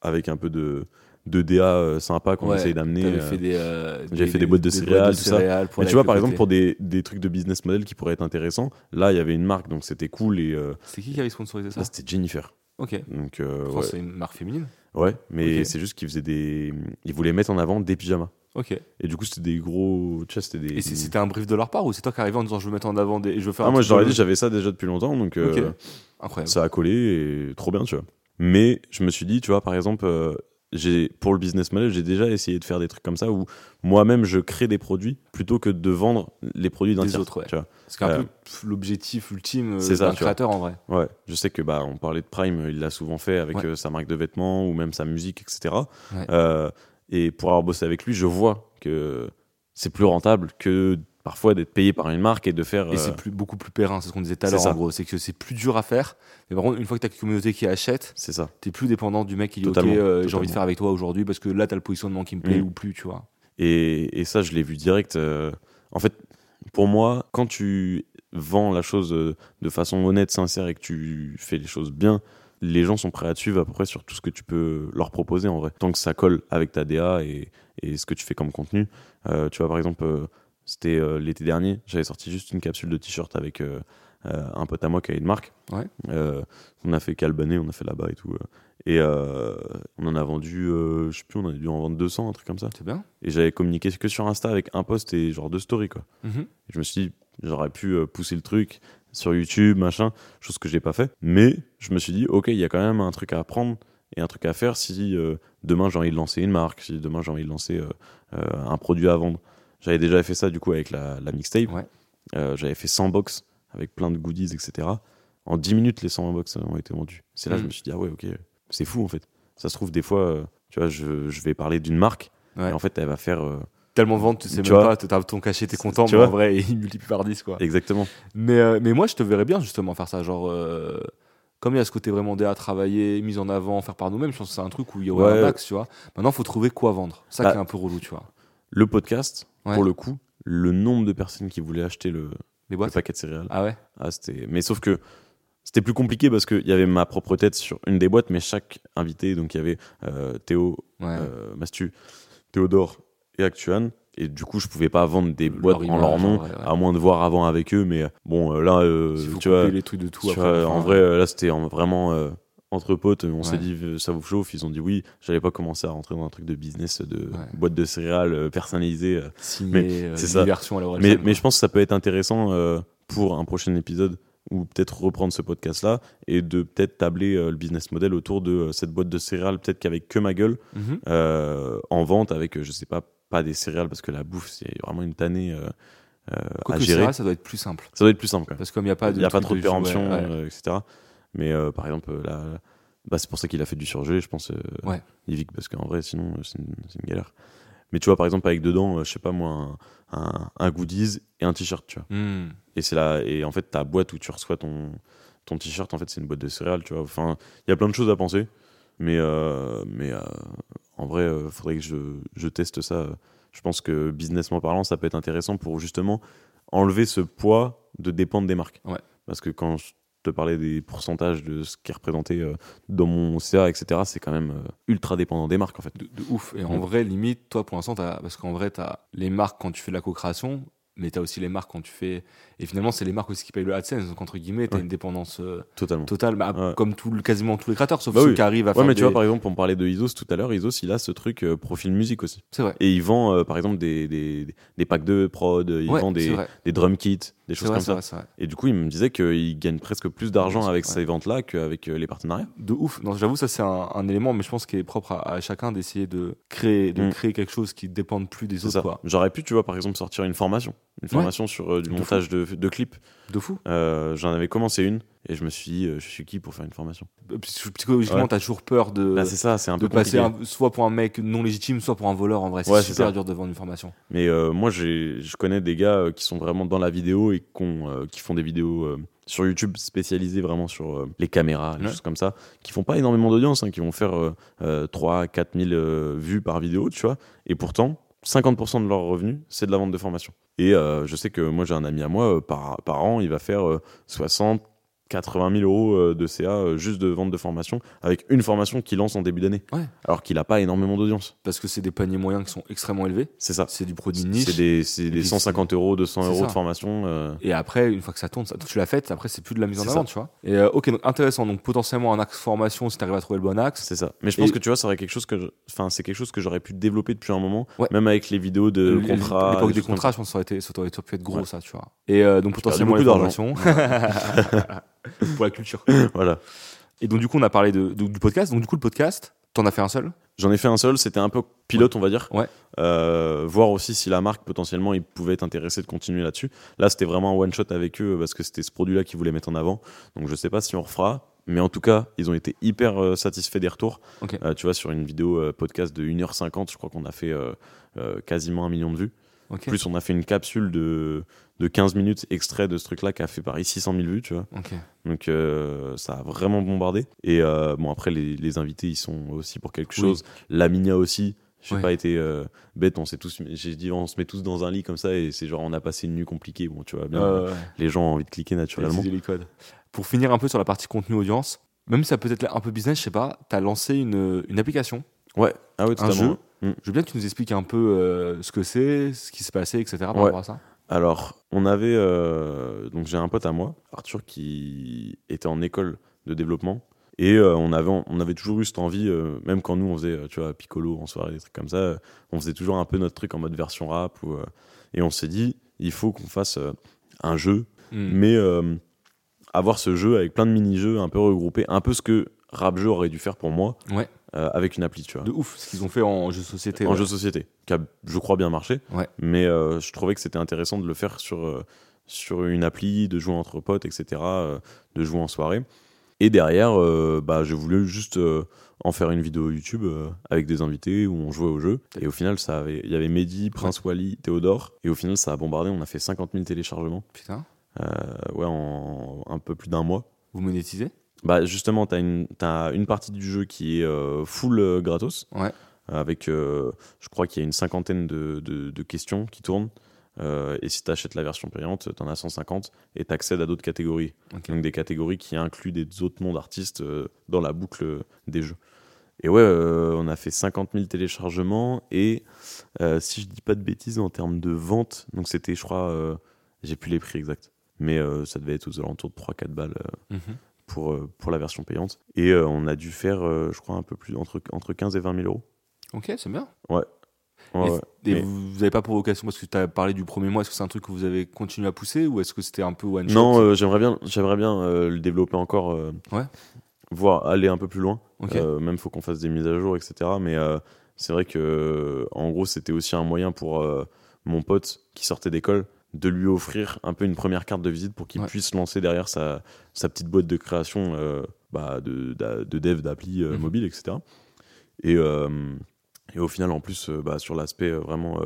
avec un peu de de DA euh, sympa qu'on Ouais, essaye d'amener. Euh, fait des, euh, j'avais fait des boîtes de céréales, tout ça. céréales mais tu vois, par le exemple, pour des, des trucs de business model qui pourraient être intéressants, là, il y avait une marque, donc c'était cool. Et C'est qui qui avait sponsorisé ça? c'était Jennifer. Ok. Donc, ouais. c'est une marque féminine. Ouais, mais c'est juste qu'ils faisaient des. Ils voulaient mettre en avant des pyjamas. Ok. Et du coup, c'était des gros. Tu vois, c'était des. Et c'était un brief de leur part ou c'est toi qui arrivais en disant je veux mettre en avant des. Je veux faire Ah, un moi, je leur ai de- dit, j'avais ça déjà depuis longtemps, donc euh, Ok. Incroyable. ça a collé et trop bien, tu vois. Mais je me suis dit, tu vois, par exemple, euh, j'ai pour le business model, j'ai déjà essayé de faire des trucs comme ça où moi-même je crée des produits plutôt que de vendre les produits d'un tiers. autres, ouais. tu vois. C'est qu'un Euh, peu l'objectif ultime euh, d'un créateur en vrai. Ouais, je sais que bah on parlait de Prime, il l'a souvent fait avec Ouais. euh, sa marque de vêtements ou même sa musique, etc. Ouais. Euh, et pour avoir bossé avec lui, je vois que c'est plus rentable que parfois d'être payé par une marque et de faire. Et euh, c'est plus, beaucoup plus périn, c'est ce qu'on disait tout à l'heure en gros. C'est que c'est plus dur à faire. Mais par contre, une fois que tu as une communauté qui achète, c'est ça. t'es plus dépendant du mec qui dit ok, euh, j'ai envie de faire avec toi aujourd'hui parce que là t'as le positionnement qui me plaît Mm. ou plus, tu vois. Et, et ça, je l'ai vu direct. euh, en fait, pour moi, quand tu vends la chose de façon honnête, sincère et que tu fais les choses bien, les gens sont prêts à te suivre à peu près sur tout ce que tu peux leur proposer en vrai. Tant que ça colle avec ta DA et, et ce que tu fais comme contenu. Euh, tu vois, par exemple, c'était euh, l'été dernier, j'avais sorti juste une capsule de t-shirt avec euh, euh, un pote à moi qui a une marque. Ouais. On a fait Calbané, on a fait là-bas et tout. Et on en a vendu, je sais plus, on a dû en vendre 200, un truc comme ça. C'est bien. Et j'avais communiqué que sur Insta avec un post et genre deux stories, quoi. Mhm. Et je me suis dit, j'aurais pu pousser le truc sur YouTube, machin, chose que j'ai pas fait. Mais je me suis dit, ok, il y a quand même un truc à apprendre et un truc à faire si demain j'ai envie de lancer une marque, si demain j'ai envie de lancer un produit à vendre. J'avais déjà fait ça du coup avec la, la mixtape. Ouais. Euh, j'avais fait 100 box avec plein de goodies, etc. En 10 minutes, les 100 box ont été vendus. C'est là que je Mhm. me suis dit, ah ouais, ok, c'est fou en fait. Ça se trouve, des fois, euh, tu vois, je, je vais parler d'une marque Ouais. et en fait, elle va faire. euh, Tellement de ventes, tu sais Tu même vois pas, t'as ton cachet, t'es content, Tu mais vois en vrai, (laughs) il multiplie par 10, quoi. Exactement. Mais, euh, mais moi, je te verrais bien justement faire ça. Genre, euh, comme il y a ce côté vraiment DA à travailler, mise en avant, faire par nous-mêmes, je pense que c'est un truc où il y aurait Ouais. un axe, tu vois. Maintenant, faut trouver quoi vendre. Ça Bah, qui est un peu relou, tu vois. Le podcast, Ouais. pour le coup, le nombre de personnes qui voulaient acheter le, Les le boîtes. paquet de céréales, Ah ouais ah, c'était. Mais sauf que c'était plus compliqué parce qu'il y avait ma propre tête sur une des boîtes, mais chaque invité, donc il y avait euh, Théo, Ouais. euh, Mastu, Théodore et Actuan. Et du coup, je pouvais pas vendre des Leur boîtes en leur nom, ouais, ouais. à moins de voir avant avec eux. Mais euh, bon, là, euh, tu vois, les trucs de tout. après, vois, en vrai, là, c'était en- vraiment entre potes. On s'est Ouais. dit, euh, ça vous chauffe Ils ont dit oui. J'avais pas commencé à rentrer dans un truc de business, de Ouais. boîte de céréales euh, personnalisée. euh. mais euh, c'est ça. version à l'heure Mais, mais je pense que ça peut être intéressant euh, pour un prochain épisode ou peut-être reprendre ce podcast là et de peut-être tabler euh, le business model autour de cette boîte de céréales peut-être qu'avec que ma gueule Mhm. en vente avec je sais pas pas des céréales parce que la bouffe c'est vraiment une tannée euh, à Quoique gérer ça doit être plus simple. ça doit être plus simple quand même Parce que comme il n'y a pas il de. n'y a pas trop de péremption ouais. etc mais euh, par exemple là bah, c'est pour ça qu'il a fait du surgelé je pense euh, Ouais. Yvick parce qu'en vrai sinon euh, c'est une, galère mais tu vois par exemple avec dedans euh, je sais pas moi un, un, un goodies et un t-shirt tu vois Hmm. et c'est là et en fait ta boîte où tu reçois ton ton t-shirt en fait c'est une boîte de céréales tu vois enfin il y a plein de choses à penser mais euh, mais euh, en vrai euh, faudrait que je, je teste ça je pense que businessment parlant ça peut être intéressant pour justement enlever ce poids de dépendre des marques Ouais. parce que quand je te parlais des pourcentages de ce qui est représenté euh, dans mon CA etc c'est quand même euh, ultra dépendant des marques en fait De, de ouf. Et en vrai, limite, toi, pour l'instant, t'as- parce qu'en vrai, tu as les marques quand tu fais de la co-création, mais tu as aussi les marques quand tu fais. Et finalement, c'est les marques aussi qui payent le AdSense. Donc, entre guillemets, tu as Ouais. une dépendance euh, totale, bah, Ouais. comme tout, quasiment tous les créateurs, sauf Bah ceux oui. qui arrivent à ouais faire. mais tu vois par exemple on parlait de Isos tout à l'heure Isos il a ce truc euh, profil musique aussi C'est vrai. Et ils vendent, euh, par exemple, des, des, des packs de prod, Ouais, vendent c'est des, des drum kits, des choses vrai, comme ça. vrai, vrai. Et du coup, il me disait qu'ils gagnent presque plus d'argent Ouais, avec ouais. ces ventes-là qu'avec les partenariats. De ouf. J'avoue, ça c'est un, un élément, mais je pense qu'il est propre à, à chacun d'essayer de créer, de Mm. créer quelque chose qui ne dépende plus des autres. J'aurais pu, tu vois, par exemple, sortir une formation. Une Ouais. formation sur euh, du De montage de, de clips. De fou. Euh, J'en avais commencé une et je me suis dit, euh, je suis qui pour faire une formation? Psy- Psychologiquement, Ouais. t'as toujours peur de, Bah, ça, un de passer un- soit pour un mec non légitime, soit pour un voleur. En vrai, c'est Ouais, super dur de vendre une formation. Mais moi, je connais des gars qui sont vraiment dans la vidéo et euh, qui font des vidéos sur YouTube spécialisées vraiment sur les caméras, des Ouais. choses comme ça, qui font pas énormément d'audience, hein, qui vont faire euh, euh, 3 4 000 euh, vues par vidéo, tu vois. Et pourtant, 50% de leurs revenus, c'est de la vente de formation. Et euh, je sais que moi, j'ai un ami à moi, euh, par, par an, il va faire euh, 60, 80 000 euros euh, de CA euh, juste de vente de formation, avec une formation qu'il lance en début d'année. Ouais. Alors qu'il a pas énormément d'audience. Parce que c'est des paniers moyens qui sont extrêmement élevés. C'est ça. C'est du produit niche. C'est des, c'est des puis 150 euros, 200 c'est euros ça. de formation. euh, Et après, une fois que ça tourne, ça, tu l'as fait, après, c'est plus de la mise en avant, ça. tu vois. Et euh, ok, donc intéressant. Donc potentiellement un axe formation si tu arrives à trouver le bon axe. C'est ça. Mais je pense Et- que tu vois, ça aurait quelque chose que, je- enfin, c'est quelque chose que j'aurais pu développer depuis un moment, Ouais. même avec les vidéos de Euh, contrats. L'époque des contrats, ça. je pense que ça aurait, été, ça aurait pu être gros, Ouais. ça, tu vois. Et euh, donc potentiellement les formations. (laughs) (laughs) (laughs) pour la culture. (laughs) Voilà. Et donc du coup, on a parlé de, de- du podcast. Donc du coup, le podcast, t'en as fait un seul? J'en ai fait un seul, c'était un peu pilote, on va dire. Ouais. Euh, voir aussi si la marque, potentiellement, ils pouvaient être intéressés de continuer là-dessus. Là, c'était vraiment un one-shot avec eux parce que c'était ce produit-là qu'ils voulaient mettre en avant. Donc, je sais pas si on refera. Mais en tout cas, ils ont été hyper euh, satisfaits des retours. Euh, tu vois, sur une vidéo podcast de 1h50, je crois qu'on a fait quasiment un million de vues. Plus, on a fait une capsule de, de 15 minutes extrait de ce truc-là qui a fait pareil 600 000 vues, tu vois. Donc euh, ça a vraiment bombardé. Et euh, bon, après, les, les invités, ils sont aussi pour quelque Oui. chose. Laminia aussi. J'ai Ouais. pas été euh, bête, on s'est tous, j'ai dit on se met tous dans un lit comme ça et c'est genre on a passé une nuit compliquée. Bon, tu vois bien, les gens ont envie de cliquer naturellement. utiliser les codes. Pour finir un peu sur la partie contenu audience, même si ça peut être un peu business, je sais pas, tu as lancé une, une application, Ouais, ah ouais, un jeu. Mm. Je veux bien que tu nous expliques un peu euh, ce que c'est, ce qui s'est passé, etc. par Ouais. rapport à ça. Alors, on avait. euh, donc, j'ai un pote à moi, Arthur, qui était en école de développement. Et euh, on, avait, on avait toujours eu cette envie, euh, même quand nous, on faisait, tu vois, Piccolo en soirée, des trucs comme ça, euh, on faisait toujours un peu notre truc en mode version rap. Ou, et on s'est dit, il faut qu'on fasse un jeu, Mm. mais avoir ce jeu avec plein de mini-jeux un peu regroupés, un peu ce que Rap Jeu aurait dû faire pour moi, Ouais. Euh, avec une appli, tu vois De ouf, ce qu'ils ont fait en jeu de société. en ouais. jeu de société, qui a, je crois, bien marché. Ouais. Mais euh, je trouvais que c'était intéressant de le faire sur, euh, sur une appli, de jouer entre potes, etc., de jouer en soirée. Et derrière, bah, j'ai voulu juste en faire une vidéo YouTube avec des invités où on jouait au jeu. Et au final, ça avait- il y avait Mehdi, Prince Wally, Théodore. Et au final, ça a bombardé. On a fait 50 000 téléchargements. Putain, ouais, en un peu plus d'un mois. vous monétisez? Bah, justement, tu as une, t'as une partie du jeu qui est euh, full euh, gratos Ouais. avec, euh, je crois qu'il y a une cinquantaine de, de- de questions qui tournent. Euh, et si tu achètes la version payante, tu en as 150 et tu accèdes à d'autres catégories. Donc des catégories qui incluent des autres noms d'artistes euh, dans la boucle des jeux. Et ouais, euh, on a fait 50 000 téléchargements et euh, si je dis pas de bêtises en termes de vente, donc c'était, je crois, euh, j'ai plus les prix exacts, mais euh, ça devait être aux alentours de 3-4 balles euh, Mhm. Pour, euh, pour la version payante. Et euh, on a dû faire, euh, je crois, un peu plus entre, entre 15 et 20 000 euros. Ok, c'est bien. Ouais, et ouais. et Mais- vous n'avez pas pour vocation, parce que tu as parlé du premier mois, est-ce que c'est un truc que vous avez continué à pousser ou est-ce que c'était un peu one shot? Non, euh, j'aimerais bien, j'aimerais bien euh, le développer encore, euh, Ouais. voire aller un peu plus loin. Même faut qu'on fasse des mises à jour, etc. Mais c'est vrai que, en gros, c'était aussi un moyen pour mon pote qui sortait d'école de lui offrir un peu une première carte de visite pour qu'il Ouais. puisse lancer derrière sa, sa petite boîte de création euh, bah, de, de dev d'appli euh, Mhm. mobile, etc. Et, euh, et au final, en plus, bah, sur l'aspect vraiment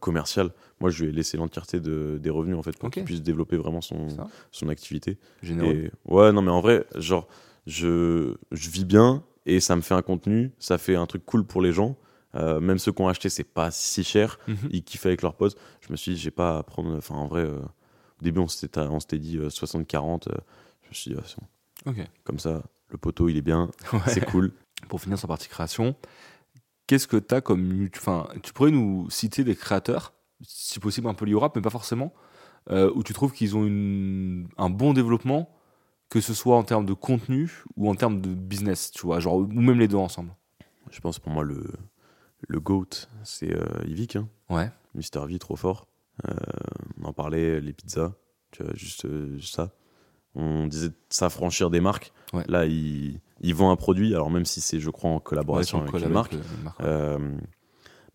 commercial, moi, je lui ai laissé l'entièreté de, des revenus en fait pour qu'il puisse développer vraiment son, son activité. Généreux. Et ouais, non, mais en vrai, genre, je, je vis bien et ça me fait un contenu, ça fait un truc cool pour les gens. Euh, même ceux qui ont acheté, c'est pas si cher. Mhm. Ils kiffent avec leurs potes. Je me suis dit, j'ai pas à prendre. Enfin, en vrai, euh, au début, on s'était, dit euh, 60-40. euh, je me suis dit, ah, c'est bon. Comme ça, le poteau, il est bien, Ouais. c'est cool. (laughs) Pour finir sur la partie création, qu'est-ce que tu as comme. Enfin, tu pourrais nous citer des créateurs, si possible un peu liés au rap, mais pas forcément, euh, où tu trouves qu'ils ont une, un bon développement, que ce soit en termes de contenu ou en termes de business, tu vois, genre, ou même les deux ensemble? Je pense pour moi, le, le GOAT, c'est euh, Yvick. Hein. Ouais. Mister V, trop fort. Euh, on en parlait, les pizzas, tu vois, juste, euh, juste ça. On disait s'affranchir des marques. Ouais. Là, il, il vend un produit, alors même si c'est, je crois, en collaboration Ouais, avec sur une le marque, ouais.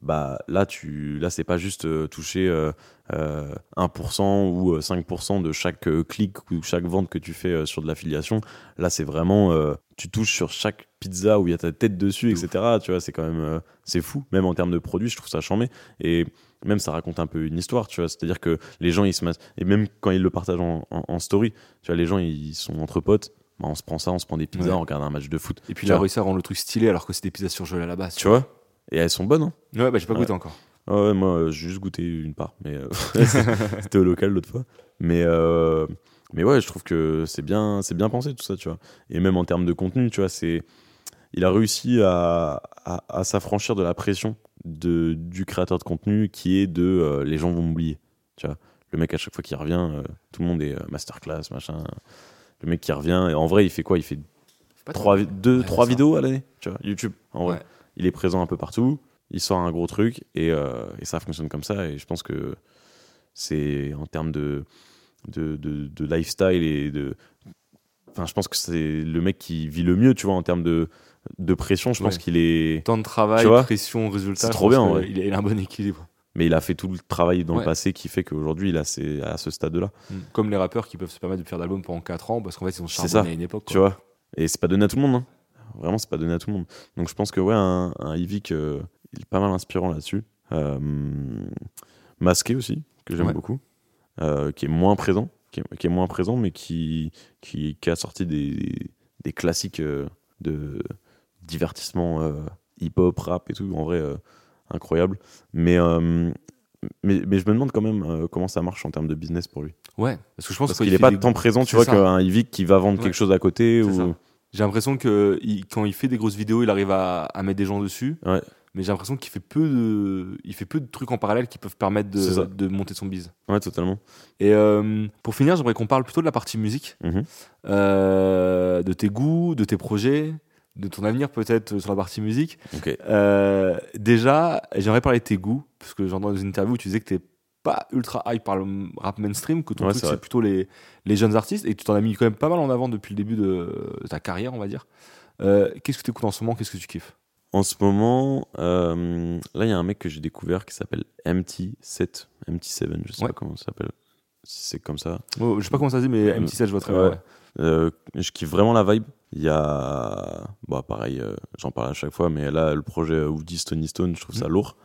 Euh, bah, là, tu, là c'est pas juste euh, toucher euh, euh, 1% ou euh, 5% de chaque euh, clic ou chaque vente que tu fais euh, sur de l'affiliation. Là, c'est vraiment, euh, tu touches sur chaque pizza où il y a ta tête dessus, De etc. Tu vois, c'est quand même, euh, c'est fou. Même en termes de produits, je trouve ça chambé. Et même ça raconte un peu une histoire, tu vois. C'est-à-dire que les gens, ils se et même quand ils le partagent en, en- en story, tu vois, les gens, ils sont entre potes. Bah, on se prend ça, on se prend des pizzas, Ouais. on regarde un match de foot. Et puis tu vois? réussi à rendre le truc stylé alors que c'est des pizzas surgelées à la base. Tu vois? Et elles sont bonnes, hein. Ouais, bah j'ai pas Ouais. goûté encore. Ah ouais, moi, euh, j'ai juste goûté une part, mais euh, (laughs) c'était au local l'autre fois. Mais, euh, mais ouais, je trouve que c'est bien, c'est bien pensé tout ça, tu vois. Et même en termes de contenu, tu vois, c'est, il a réussi à, à, à s'affranchir de la pression de, du créateur de contenu qui est de euh, les gens vont m'oublier, tu vois. Le mec, à chaque fois qu'il revient, euh, tout le monde est euh, masterclass, machin. Le mec qui revient, et en vrai, il fait quoi? Il fait trois, deux, Ouais, trois vidéos à l'année, tu vois, YouTube, en vrai Ouais. Il est présent un peu partout, il sort un gros truc et, euh, et ça fonctionne comme ça. Et je pense que c'est en termes de, de, de, de lifestyle et de. Enfin, je pense que c'est le mec qui vit le mieux, tu vois, en termes de, de pression. Je pense Ouais. qu'il est. Temps de travail, Tu vois pression, résultat. C'est trop bien, ouais. Il a, il a un bon équilibre. Mais il a fait tout le travail dans Ouais. le passé qui fait qu'aujourd'hui, il a ces- à ce stade-là. Comme les rappeurs qui peuvent se permettre de faire d'albums pendant 4 ans parce qu'en fait ils ont charbonné à une époque. Tu quoi. vois Et c'est pas donné à tout le monde. hein. Vraiment, c'est pas donné à tout le monde. Donc je pense que, ouais, un, un euh, il est pas mal inspirant là-dessus. Euh, masqué aussi, que j'aime Ouais. beaucoup. euh, qui est moins présent. Qui est, qui est moins présent, mais qui, qui, qui a sorti des, des classiques euh, de divertissement hip-hop, rap et tout. En vrai, incroyable. Mais, mais, mais je me demande quand même euh, comment ça marche en termes de business pour lui. Ouais, parce que je pense qu'il qu'il est fait pas des- tant présent, tu vois, qu'un Yvick qui va vendre Ouais. quelque chose à côté. C'est Ou... ça. J'ai l'impression que il- quand il fait des grosses vidéos, il arrive à, à mettre des gens dessus. Ouais. Mais j'ai l'impression qu'il fait peu de, il fait peu de trucs en parallèle qui peuvent permettre de, de monter son bise. Ouais, totalement. Et euh, pour finir, j'aimerais qu'on parle plutôt de la partie musique, Mhm. euh, de tes goûts, de tes projets, de ton avenir peut-être sur la partie musique. Ok. Euh, déjà, j'aimerais parler de tes goûts, parce que j'entends dans une interview où tu disais que t'es pas ultra hype par le rap mainstream, que ton Ouais, truc c'est plutôt les, les jeunes artistes, et que tu t'en as mis quand même pas mal en avant depuis le début de, de ta carrière, on va dire. Euh, qu'est-ce que tu écoutes en ce moment? Qu'est-ce que tu kiffes? En ce moment, euh, là, il y a un mec que j'ai découvert qui s'appelle MT7. MT7, je sais Ouais. pas comment ça s'appelle. Si c'est comme ça. Oh, Je sais pas comment ça se dit, mais Euh, MT7, je vois très bien. Euh, je kiffe vraiment la vibe. Il y a. Bah, pareil, j'en parle à chaque fois, mais là, le projet Woody Stony Stone, je trouve ça Mhm. lourd.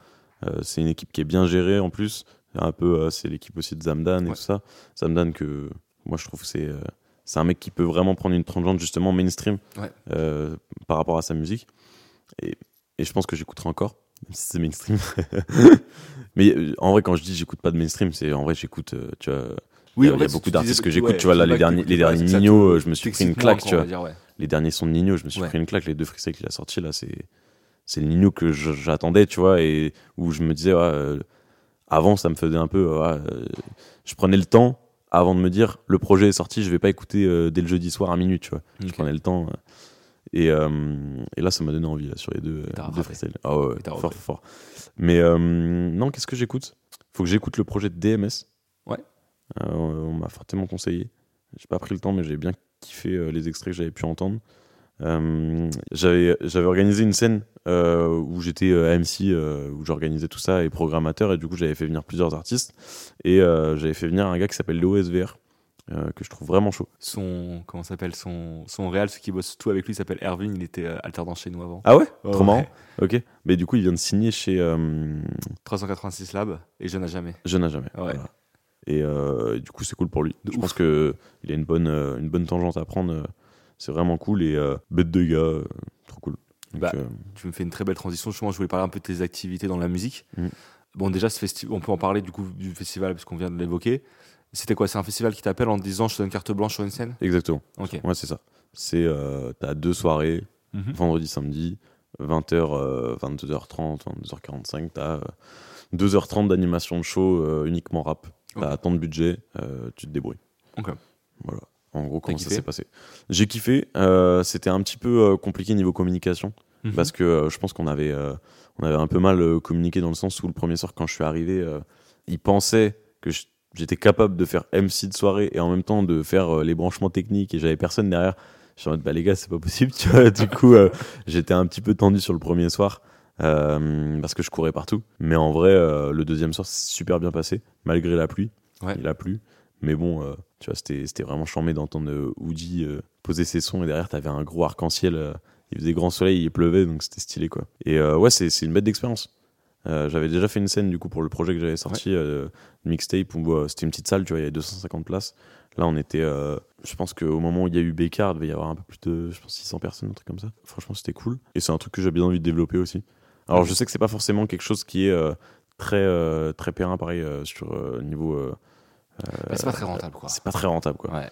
C'est une équipe qui est bien gérée en plus. Un peu, euh, c'est l'équipe aussi de Zamdan et Ouais. tout ça. Zamdan, que moi, je trouve que c'est. euh, c'est un mec qui peut vraiment prendre une tangente justement mainstream Ouais. euh, par rapport à sa musique. Et, et je pense que j'écouterai encore, même si c'est mainstream. (laughs) Mais en vrai, quand je dis j'écoute pas de mainstream, c'est en vrai, j'écoute, tu vois, Oui, il y a, y beaucoup d'artistes que j'écoute, ouais, tu vois, là, les derniers, les derniers Nino, je me suis pris une claque, tu vois. va dire, ouais. Les derniers sons de Nino, je me suis pris une claque, les deux freestyles qu'il a sortis, là, c'est, c'est le Nino que j'attendais, tu vois, et où je me disais, ouais, euh, avant, ça me faisait un peu, ouais, euh, je prenais le temps avant de me dire, le projet est sorti, je vais pas écouter euh, dès le jeudi soir à minuit, tu vois. Je prenais le temps. euh, et, euh, et là, ça m'a donné envie, là, sur les deux, euh, deux freestyles. Ah ouais, fort, fort. Mais euh, non, qu'est-ce que j'écoute? Faut que j'écoute le projet de DMS. Ouais. Euh, on m'a fortement conseillé. J'ai pas pris le temps, mais j'ai bien kiffé euh, les extraits que j'avais pu entendre. Euh, j'avais organisé une scène euh, où j'étais euh, MC, euh, où j'organisais tout ça et programmateur, et du coup j'avais fait venir plusieurs artistes et j'avais fait venir un gars qui s'appelle Léo SVR, que je trouve vraiment chaud. Son, comment s'appelle? Son, son réal, celui qui bosse tout avec lui, s'appelle Erwin. Il était alternant chez nous avant. Ah ouais? Ouais, Trop ouais. marrant. Ok. Mais du coup il vient de signer chez euh, 386 Lab et je n'ai jamais. Jeune à jamais. Ouais. Voilà. Et du coup c'est cool pour lui. De je ouf. pense que il a une bonne une bonne tangente à prendre. C'est vraiment cool et euh, bête de gars, euh, trop cool. Donc, Bah, euh, Tu me fais une très belle transition. Justement, je voulais parler un peu de tes activités dans la musique. Mm. Bon, déjà, ce festi- on peut en parler du coup du festival puisqu'on vient de l'évoquer. C'était quoi? C'est un festival qui t'appelle en te disant je te donne carte blanche sur une scène? Exactement. Ok. Ouais, c'est ça. C'est t'as deux soirées, Mhm. vendredi, samedi, 20h, 22h30, 22h45, t'as euh, 2h30 d'animation de show uniquement rap. T'as tant de budget, tu te débrouilles. Ok. Voilà. En gros, comment ça s'est passé J'ai kiffé. euh, C'était un petit peu euh, compliqué niveau communication Mhm. parce que euh, je pense qu'on avait, euh, on avait un peu mal communiqué dans le sens où le premier soir, quand je suis arrivé, ils pensaient que j'étais capable de faire MC de soirée et en même temps de faire les branchements techniques et j'avais personne derrière. Je suis en mode, bah les gars, c'est pas possible, tu vois. Du coup, j'étais un petit peu tendu sur le premier soir parce que je courais partout. Mais en vrai, le deuxième soir, c'est super bien passé, malgré la pluie. Ouais. Il a plu. Mais bon, euh, tu vois, c'était vraiment charmé d'entendre euh, Woody euh, poser ses sons et derrière, t'avais un gros arc-en-ciel. il faisait grand soleil, il pleuvait, donc c'était stylé, quoi. Et ouais, c'est une bête d'expérience. Euh, j'avais déjà fait une scène du coup pour le projet que j'avais sorti, euh, mixtape, où euh, c'était une petite salle, tu vois, il y avait 250 places. Là, on était, je pense qu'au moment où il y a eu Bécard, il devait y avoir un peu plus de, je pense, 600 personnes, un truc comme ça. Franchement, c'était cool. Et c'est un truc que j'ai bien envie de développer aussi. Alors, je sais que c'est pas forcément quelque chose qui est très, très périn, pareil, sur niveau. Euh, c'est pas très rentable quoi. c'est pas très rentable, quoi. Ouais,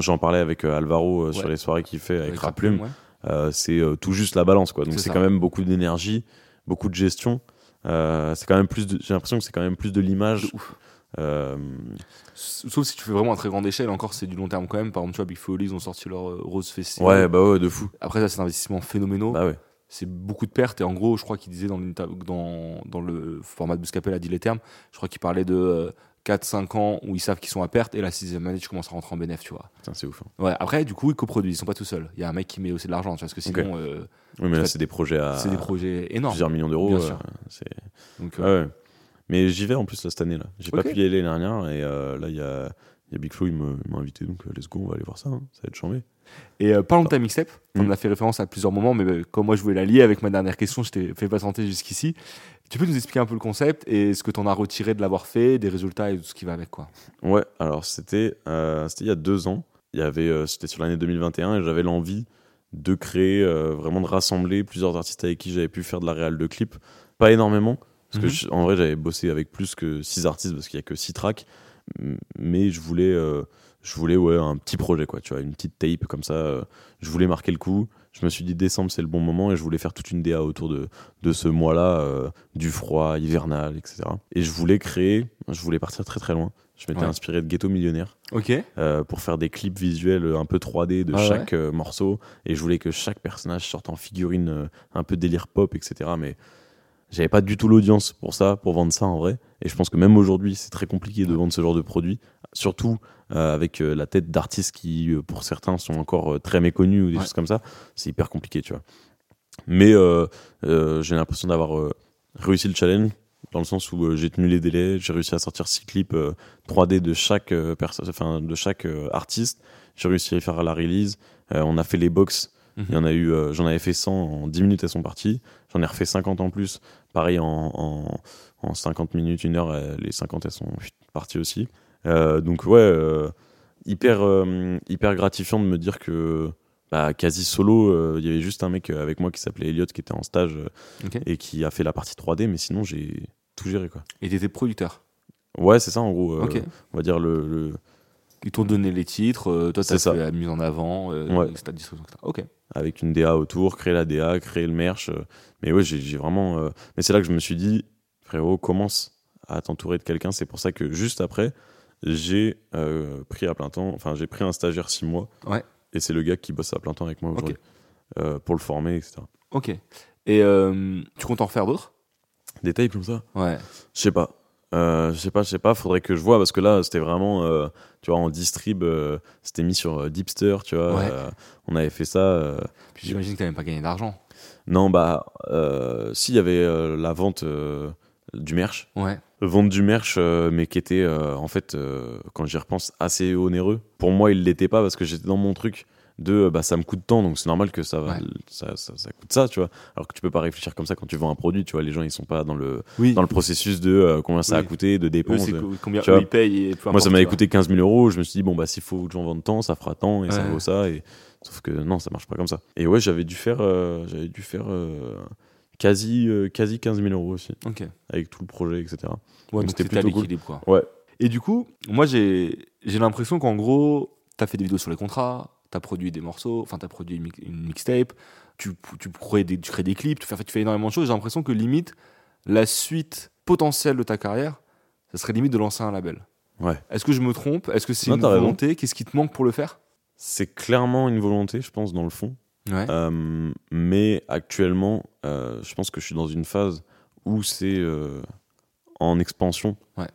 J'en parlais avec euh, Alvaro euh, sur les soirées qu'il fait avec, Avec Raplume. ouais. Euh, c'est euh, tout juste la balance, quoi. Donc C'est quand même beaucoup d'énergie, beaucoup de gestion. C'est quand même plus. de- J'ai l'impression que c'est quand même plus de l'image. Sauf si tu fais vraiment à très grande échelle, encore c'est du long terme quand même. Par exemple, tu vois, Big Foley, ils ont sorti leur Rose Festival. ouais, bah ouais, de fou. Après, ça, c'est un investissement phénoménal. Bah ouais. c'est beaucoup de pertes. Et en gros, je crois qu'il disait dans, dans, dans le format de Bouscapel a dit les termes, je crois qu'il parlait de 4-5 ans où ils savent qu'ils sont à perte. Et la sixième année, tu commences à rentrer en bénéf, tu vois. C'est ouf. hein. Ouais, après, du coup, ils coproduisent, ils sont pas tout seuls. Il y a un mec qui met aussi de l'argent, tu vois, parce que sinon, euh, Oui, mais là, c'est des projets à c'est des projets énormes. plusieurs millions d'euros. Bien euh, c'est- Donc, Ouais, euh, ouais. Mais j'y vais en plus là, cette année là. J'ai pas pu y aller l'année dernière et euh, là il y a, il y a Big Flo, il m'a invité donc euh, let's go, on va aller voir ça. hein. Ça va être chambé. Et euh, parlons de ta mixtape. On Mm. en a fait référence à plusieurs moments, mais euh, comme moi je voulais la lier avec ma dernière question, je t'ai fait patienter jusqu'ici. Tu peux nous expliquer un peu le concept et ce que tu en as retiré de l'avoir fait, des résultats et tout ce qui va avec quoi? Ouais, alors c'était euh, il y a deux ans. Il y avait, euh, c'était sur l'année 2021 et j'avais l'envie de créer, euh, vraiment de rassembler plusieurs artistes avec qui j'avais pu faire de la réal de clip. Pas énormément, parce que Mhm. je- en vrai j'avais bossé avec plus que six artistes parce qu'il y a que six tracks, mais je voulais, euh, je voulais ouais un petit projet quoi, tu vois, une petite tape comme ça. euh, je voulais marquer le coup. Je me suis dit décembre c'est le bon moment et je voulais faire toute une DA autour de de ce mois-là, euh, du froid hivernal, etc. Et je voulais créer, je voulais partir très très loin. Je m'étais Ouais. inspiré de Ghetto Millionnaire euh, pour faire des clips visuels un peu 3D de Ah chaque morceau et je voulais que chaque personnage sorte en figurine un peu délire pop etc mais j'avais pas du tout l'audience pour ça pour vendre ça en vrai et je pense que même aujourd'hui c'est très compliqué de vendre ce genre de produit surtout euh, avec euh, la tête d'artistes qui euh, pour certains sont encore très méconnus ou des Ouais. choses comme ça c'est hyper compliqué tu vois mais j'ai l'impression d'avoir réussi le challenge dans le sens où j'ai tenu les délais, j'ai réussi à sortir six clips euh, 3D de chaque personne, enfin de chaque artiste. J'ai réussi à faire la release. On a fait les box. Mhm. Il y en a eu, euh, j'en avais fait 100 en 10 minutes, elles sont parties. J'en ai refait 50 en plus. Pareil, en, en, en 50 minutes, une heure, euh, les 50 elles sont parties aussi. Euh, donc ouais, euh, hyper, euh, hyper gratifiant de me dire que bah, quasi solo, il y avait juste un mec avec moi qui s'appelait Elliot qui était en stage et qui a fait la partie 3D, mais sinon j'ai tout géré quoi. Et t'étais producteur. Ouais, c'est ça en gros. On va dire le, le- Ils t'ont donné les titres, euh, toi t'as fait la mise en avant, euh, Ouais. etc., distribution, etc. Ok. avec une DA autour, créer la DA, créer le merch. euh, mais ouais, j'ai vraiment. euh, Mais c'est là que je me suis dit, frérot, commence à t'entourer de quelqu'un. C'est pour ça que juste après, j'ai euh, pris à plein temps. Enfin, j'ai pris un stagiaire six mois. Ouais. Et c'est le gars qui bosse à plein temps avec moi aujourd'hui pour le former, etc. Ok. Et tu comptes en refaire d'autres? Des tapes comme ça? Ouais. Je sais pas. Euh, je sais pas, je sais pas, faudrait que je vois parce que là c'était vraiment, euh, tu vois, en distrib, euh, c'était mis sur Deepster, tu vois, Ouais. on avait fait ça. Puis j'imagine que même pas gagné d'argent. Non, bah, euh, si, il y avait la vente du merch. Ouais. Vente du merch, mais qui était, en fait, quand j'y repense, assez onéreux. Pour moi, il l'était pas parce que j'étais dans mon truc de, euh, bah, ça me coûte tant, donc c'est normal que ça, va, Ouais. ça, ça, ça coûte ça, tu vois. Alors que tu peux pas réfléchir comme ça quand tu vends un produit, tu vois. Les gens, ils sont pas dans le, Oui. dans le processus de euh, combien ça a coûté, de Eux, dépenses. co- combien tu eux, ils payent et peu Moi, ça m'avait coûté 15 000 euros. Je me suis dit, bon, bah, s'il faut que j'en vende tant, ça fera tant et ça vaut ça. Et... Sauf que non, ça marche pas comme ça. Et ouais, j'avais dû faire, euh, j'avais dû faire euh, quasi, euh, quasi 15 000 euros aussi, Ok. avec tout le projet, etc. Ouais, Donc c'était plutôt cool. l'équilibre, quoi. Ouais. Et du coup, moi, j'ai j'ai l'impression qu'en gros, t'as fait des vidéos sur les contrats, t'as produit des morceaux, enfin, t'as produit une, mi- une mixtape, tu, tu, crées des, tu crées des clips, tu fais, tu fais énormément de choses. J'ai l'impression que limite, la suite potentielle de ta carrière, ça serait limite de lancer un label. Ouais. Est-ce que je me trompe? Est-ce que c'est une volonté? Qu'est-ce qui te manque pour le faire? C'est clairement une volonté, je pense, dans le fond. Ouais. Euh, mais actuellement, euh, je pense que je suis dans une phase où c'est euh, en expansion. Ouais.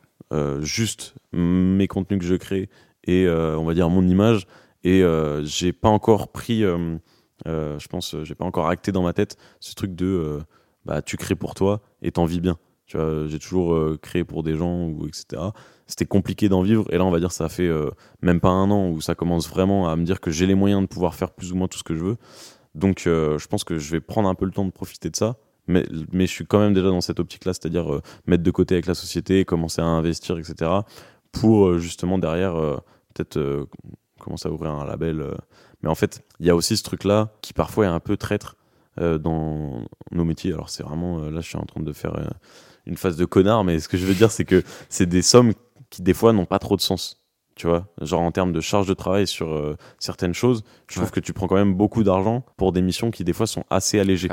Juste mes contenus que je crée et on va dire mon image. Et euh, j'ai pas encore pris, euh, euh, je pense, j'ai pas encore acté dans ma tête ce truc de bah tu crées pour toi et t'en vis bien. Tu vois, j'ai toujours créé pour des gens ou etc. C'était compliqué d'en vivre et là on va dire ça fait même pas un an où ça commence vraiment à me dire que j'ai les moyens de pouvoir faire plus ou moins tout ce que je veux. Donc je pense que je vais prendre un peu le temps de profiter de ça. Mais, mais je suis quand même déjà dans cette optique-là, c'est-à-dire mettre de côté avec la société, commencer à investir, etc. Pour justement derrière peut-être commencer à ouvrir un label. euh. Mais en fait, il y a aussi ce truc-là qui parfois est un peu traître euh, dans nos métiers. Alors c'est vraiment, euh, là je suis en train de faire une phase de connard, mais ce que je veux dire c'est que c'est des sommes qui des fois n'ont pas trop de sens. Tu vois, genre en termes de charge de travail sur certaines choses, je trouve Ouais. que tu prends quand même beaucoup d'argent pour des missions qui des fois sont assez allégées.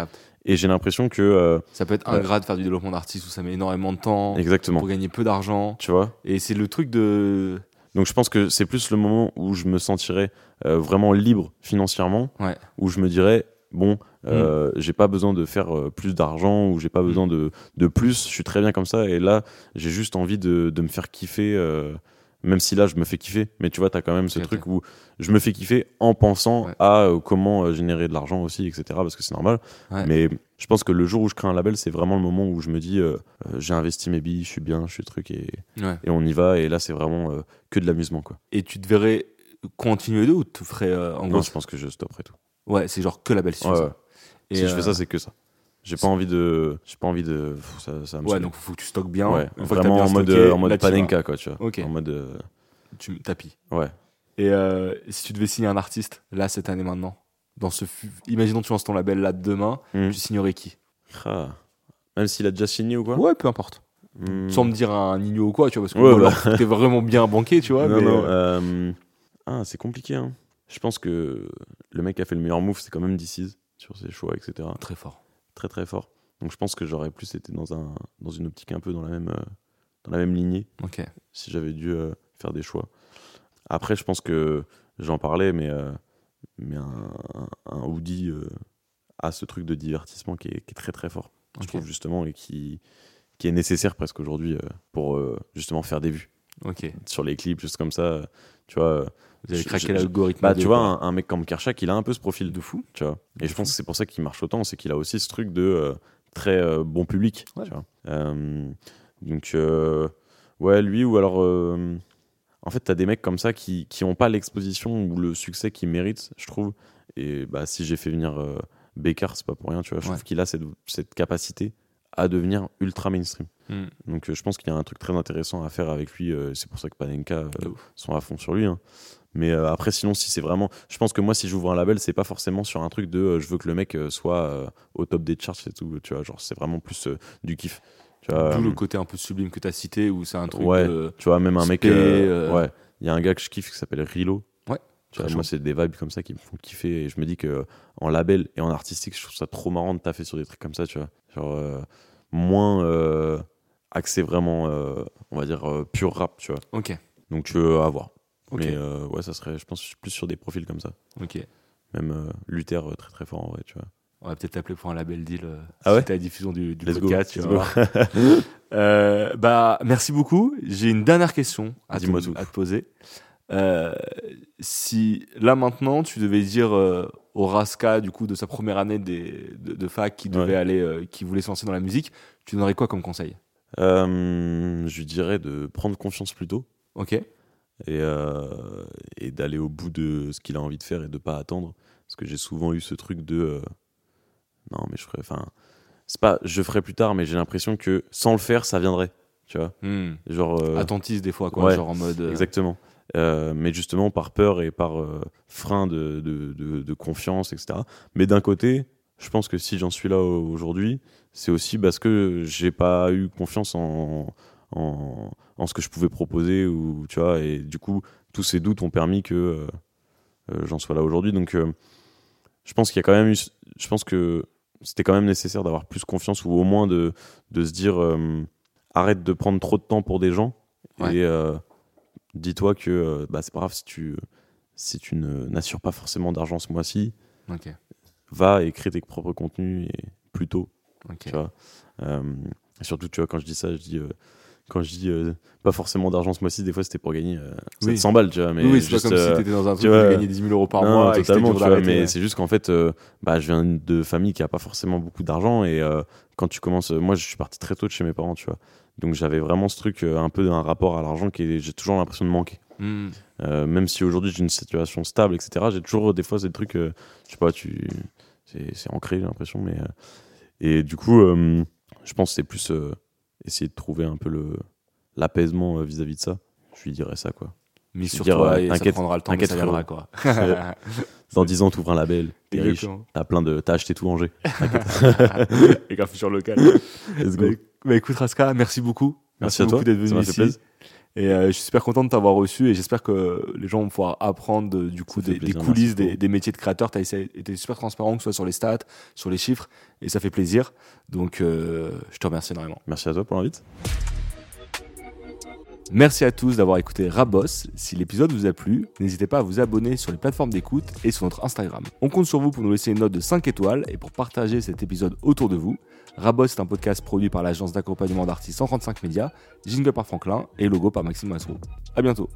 Et j'ai l'impression que euh, Ça peut être Ouais. ingrat de faire du développement d'artiste où ça met énormément de temps exactement, pour gagner peu d'argent. tu vois? Et c'est le truc de. Donc je pense que c'est plus le moment où je me sentirais euh, vraiment libre financièrement, Ouais. où je me dirais bon, euh, j'ai pas besoin de faire euh, plus d'argent ou j'ai pas besoin de, de plus, je suis très bien comme ça et là j'ai juste envie de, de me faire kiffer. Même si là je me fais kiffer, mais tu vois, t'as quand même ce truc où je me fais kiffer en pensant Ouais. à euh, comment euh, générer de l'argent aussi, etc. Parce que c'est normal. Ouais. Mais je pense que le jour où je crée un label, c'est vraiment le moment où je me dis euh, j'ai investi mes billes, je suis bien, je suis truc et, Ouais. et on y va. Et là, c'est vraiment que de l'amusement, quoi. Et tu te verrais continuer de ou tu ferais en gros Non, je pense que je stopperai tout. Ouais, c'est genre que la belle si tu Ouais, fais ouais. ça. Et, si je fais ça, c'est que ça. J'ai pas envie de. J'ai pas envie de. Ça, ça me Ouais, donc faut que tu stockes bien. Ouais, que vraiment bien en mode, stocké, en mode panenka, quoi, tu vois. Ok. En mode. euh, Tu tapis. Ouais. Et euh, si tu devais signer un artiste, là, cette année maintenant, dans ce. Imaginons tu lances ton label là demain, Hmm. tu signerais qui? Ah. Même s'il a déjà signé ou quoi? Ouais, peu importe. Hmm. Sans me dire un Nino ou quoi, tu vois, parce que Ouais, ou bah. t'es vraiment bien banqué, tu vois. non, mais, non. euh, euh, Ah, c'est compliqué. Hein. Je pense que le mec qui a fait le meilleur move, c'est quand même DC's sur ses choix, etc. Très fort. Très très fort. Donc je pense que j'aurais plus été dans, un, dans une optique un peu dans la même, euh, dans la même lignée si j'avais dû euh, faire des choix. Après, je pense que j'en parlais, mais, euh, mais un, un, euh, a ce truc de divertissement qui est, qui est très très fort, je trouve justement, et qui, qui est nécessaire presque aujourd'hui pour justement faire des vues sur les clips, juste comme ça. Euh, Tu vois, Vous avez craqué l'algorithme. bah, tu vois, un, un mec comme Kershak, il a un peu ce profil, de fou. tu vois. Et je pense que c'est pour ça qu'il marche autant, c'est qu'il a aussi ce truc de euh, très euh, bon public, Ouais. tu vois. Euh, donc, euh, ouais, lui, ou alors. euh, en fait, t'as des mecs comme ça qui qui ont pas l'exposition ou le succès qu'ils méritent, je trouve. Et bah, si j'ai fait venir euh, Bécard, c'est pas pour rien, tu vois. Je Ouais. trouve qu'il a cette, cette capacité à devenir ultra mainstream. Hmm. Donc, euh, je pense qu'il y a un truc très intéressant à faire avec lui. euh, c'est pour ça que Panenka euh, sont à fond sur lui. hein. Mais euh, après, sinon, si c'est vraiment. Je pense que moi, si j'ouvre un label, c'est pas forcément sur un truc de euh, je veux que le mec euh, soit au top des charts et tout. Tu vois, genre, c'est vraiment plus du kiff. Tu vois, D'où le côté un peu sublime que tu as cité, où c'est un truc Ouais. de- tu vois, même un mec. Ouais, il y a un gars que je kiffe qui s'appelle Rilo. Ouais, Tu vois, très moi, c'est des vibes comme ça qui me font kiffer. Et je me dis que en label et en artistique, je trouve ça trop marrant de taffer sur des trucs comme ça, tu vois. Genre, moins euh, axé vraiment, euh, on va dire, euh, pur rap, tu vois. Ok. Donc, à voir. Ok. Mais ouais, ça serait, je pense, plus sur des profils comme ça. Ok. Même Luther, très très fort en vrai, tu vois. On va peut-être t'appeler pour un label deal. euh, Ah ouais suite à la diffusion du, du podcast. tu. (laughs) Euh, bah, merci beaucoup. J'ai une dernière question te, à te poser. Euh, si là maintenant tu devais dire euh, au Raska du coup de sa première année des, de, de fac qui devait Ouais. aller, euh, qui voulait se lancer dans la musique, tu donnerais quoi comme conseil? Euh, je lui dirais de prendre confiance plus tôt Ok. et, et d'aller au bout de ce qu'il a envie de faire et de pas attendre. Parce que j'ai souvent eu ce truc de non, mais je ferais. Enfin, c'est pas je ferai plus tard, mais j'ai l'impression que sans le faire, ça viendrait. Tu vois? Hmm. Genre. Attentiste des fois quoi, ouais, genre en mode. Exactement. Euh, mais justement par peur et par euh, frein de, de, de- de confiance, etc. Mais d'un côté, je pense que si j'en suis là au- aujourd'hui, c'est aussi parce que j'ai pas eu confiance en, en, en ce que je pouvais proposer, ou, tu vois, et du coup, tous ces doutes ont permis que euh, j'en sois là aujourd'hui. Donc, je pense qu'il y a quand même eu, je pense que c'était quand même nécessaire d'avoir plus confiance, ou au moins de, de se dire, arrête de prendre trop de temps pour des gens, Ouais. et dis-toi que euh, bah, c'est pas grave si tu, si tu n'assures pas forcément d'argent ce mois-ci, va et crée tes propres contenus et plus tôt, tu vois. Euh, et surtout, tu vois, quand je dis ça, je dis, euh, quand je dis euh, pas forcément d'argent ce mois-ci, des fois c'était pour gagner euh, Oui. 700 balles, tu vois. Mais oui, c'est pas juste, comme si euh, t'étais dans un truc où tu gagnais 10 000 euros par non, mois totalement, tu vois, mais ouais. c'est juste qu'en fait, bah, je viens de famille qui a pas forcément beaucoup d'argent et quand tu commences, moi je suis parti très tôt de chez mes parents, tu vois. Donc j'avais vraiment ce truc, euh, un peu un rapport à l'argent qui j'ai toujours l'impression de manquer. Hmm. Euh, même si aujourd'hui j'ai une situation stable, etc., j'ai toujours des fois des trucs, euh, je sais pas, tu, c'est, ancré, j'ai l'impression, mais. euh, et du coup, je pense que c'est plus essayer de trouver un peu le, l'apaisement vis-à-vis de ça. Je lui dirais ça, quoi. Je sur dire, toi et ça prendra le temps, mais t'inquiète, ça viendra quoi. (laughs) Dans 10 ans, t'ouvres un label, t'es riche, t'as plein de, t'as acheté tout Angers. Avec un futur local. Let's go. Bah, écoute Raska, merci beaucoup. Merci à beaucoup d'être venu ici. plaisir. Et euh, je suis super content de t'avoir reçu et j'espère que les gens vont pouvoir apprendre de- du coup des, coulisses merci des métiers de créateur. Tu as été super transparent, que ce soit sur les stats, sur les chiffres, et ça fait plaisir. Donc euh, je te remercie énormément. Merci à toi pour l'invite. Merci à tous d'avoir écouté Rabos. Si l'épisode vous a plu, n'hésitez pas à vous abonner sur les plateformes d'écoute et sur notre Instagram. On compte sur vous pour nous laisser une note de 5 étoiles et pour partager cet épisode autour de vous. Rabos, est un podcast produit par l'agence d'accompagnement d'artistes 135 médias, jingle par Franklin et logo par Maxime Masro. À bientôt.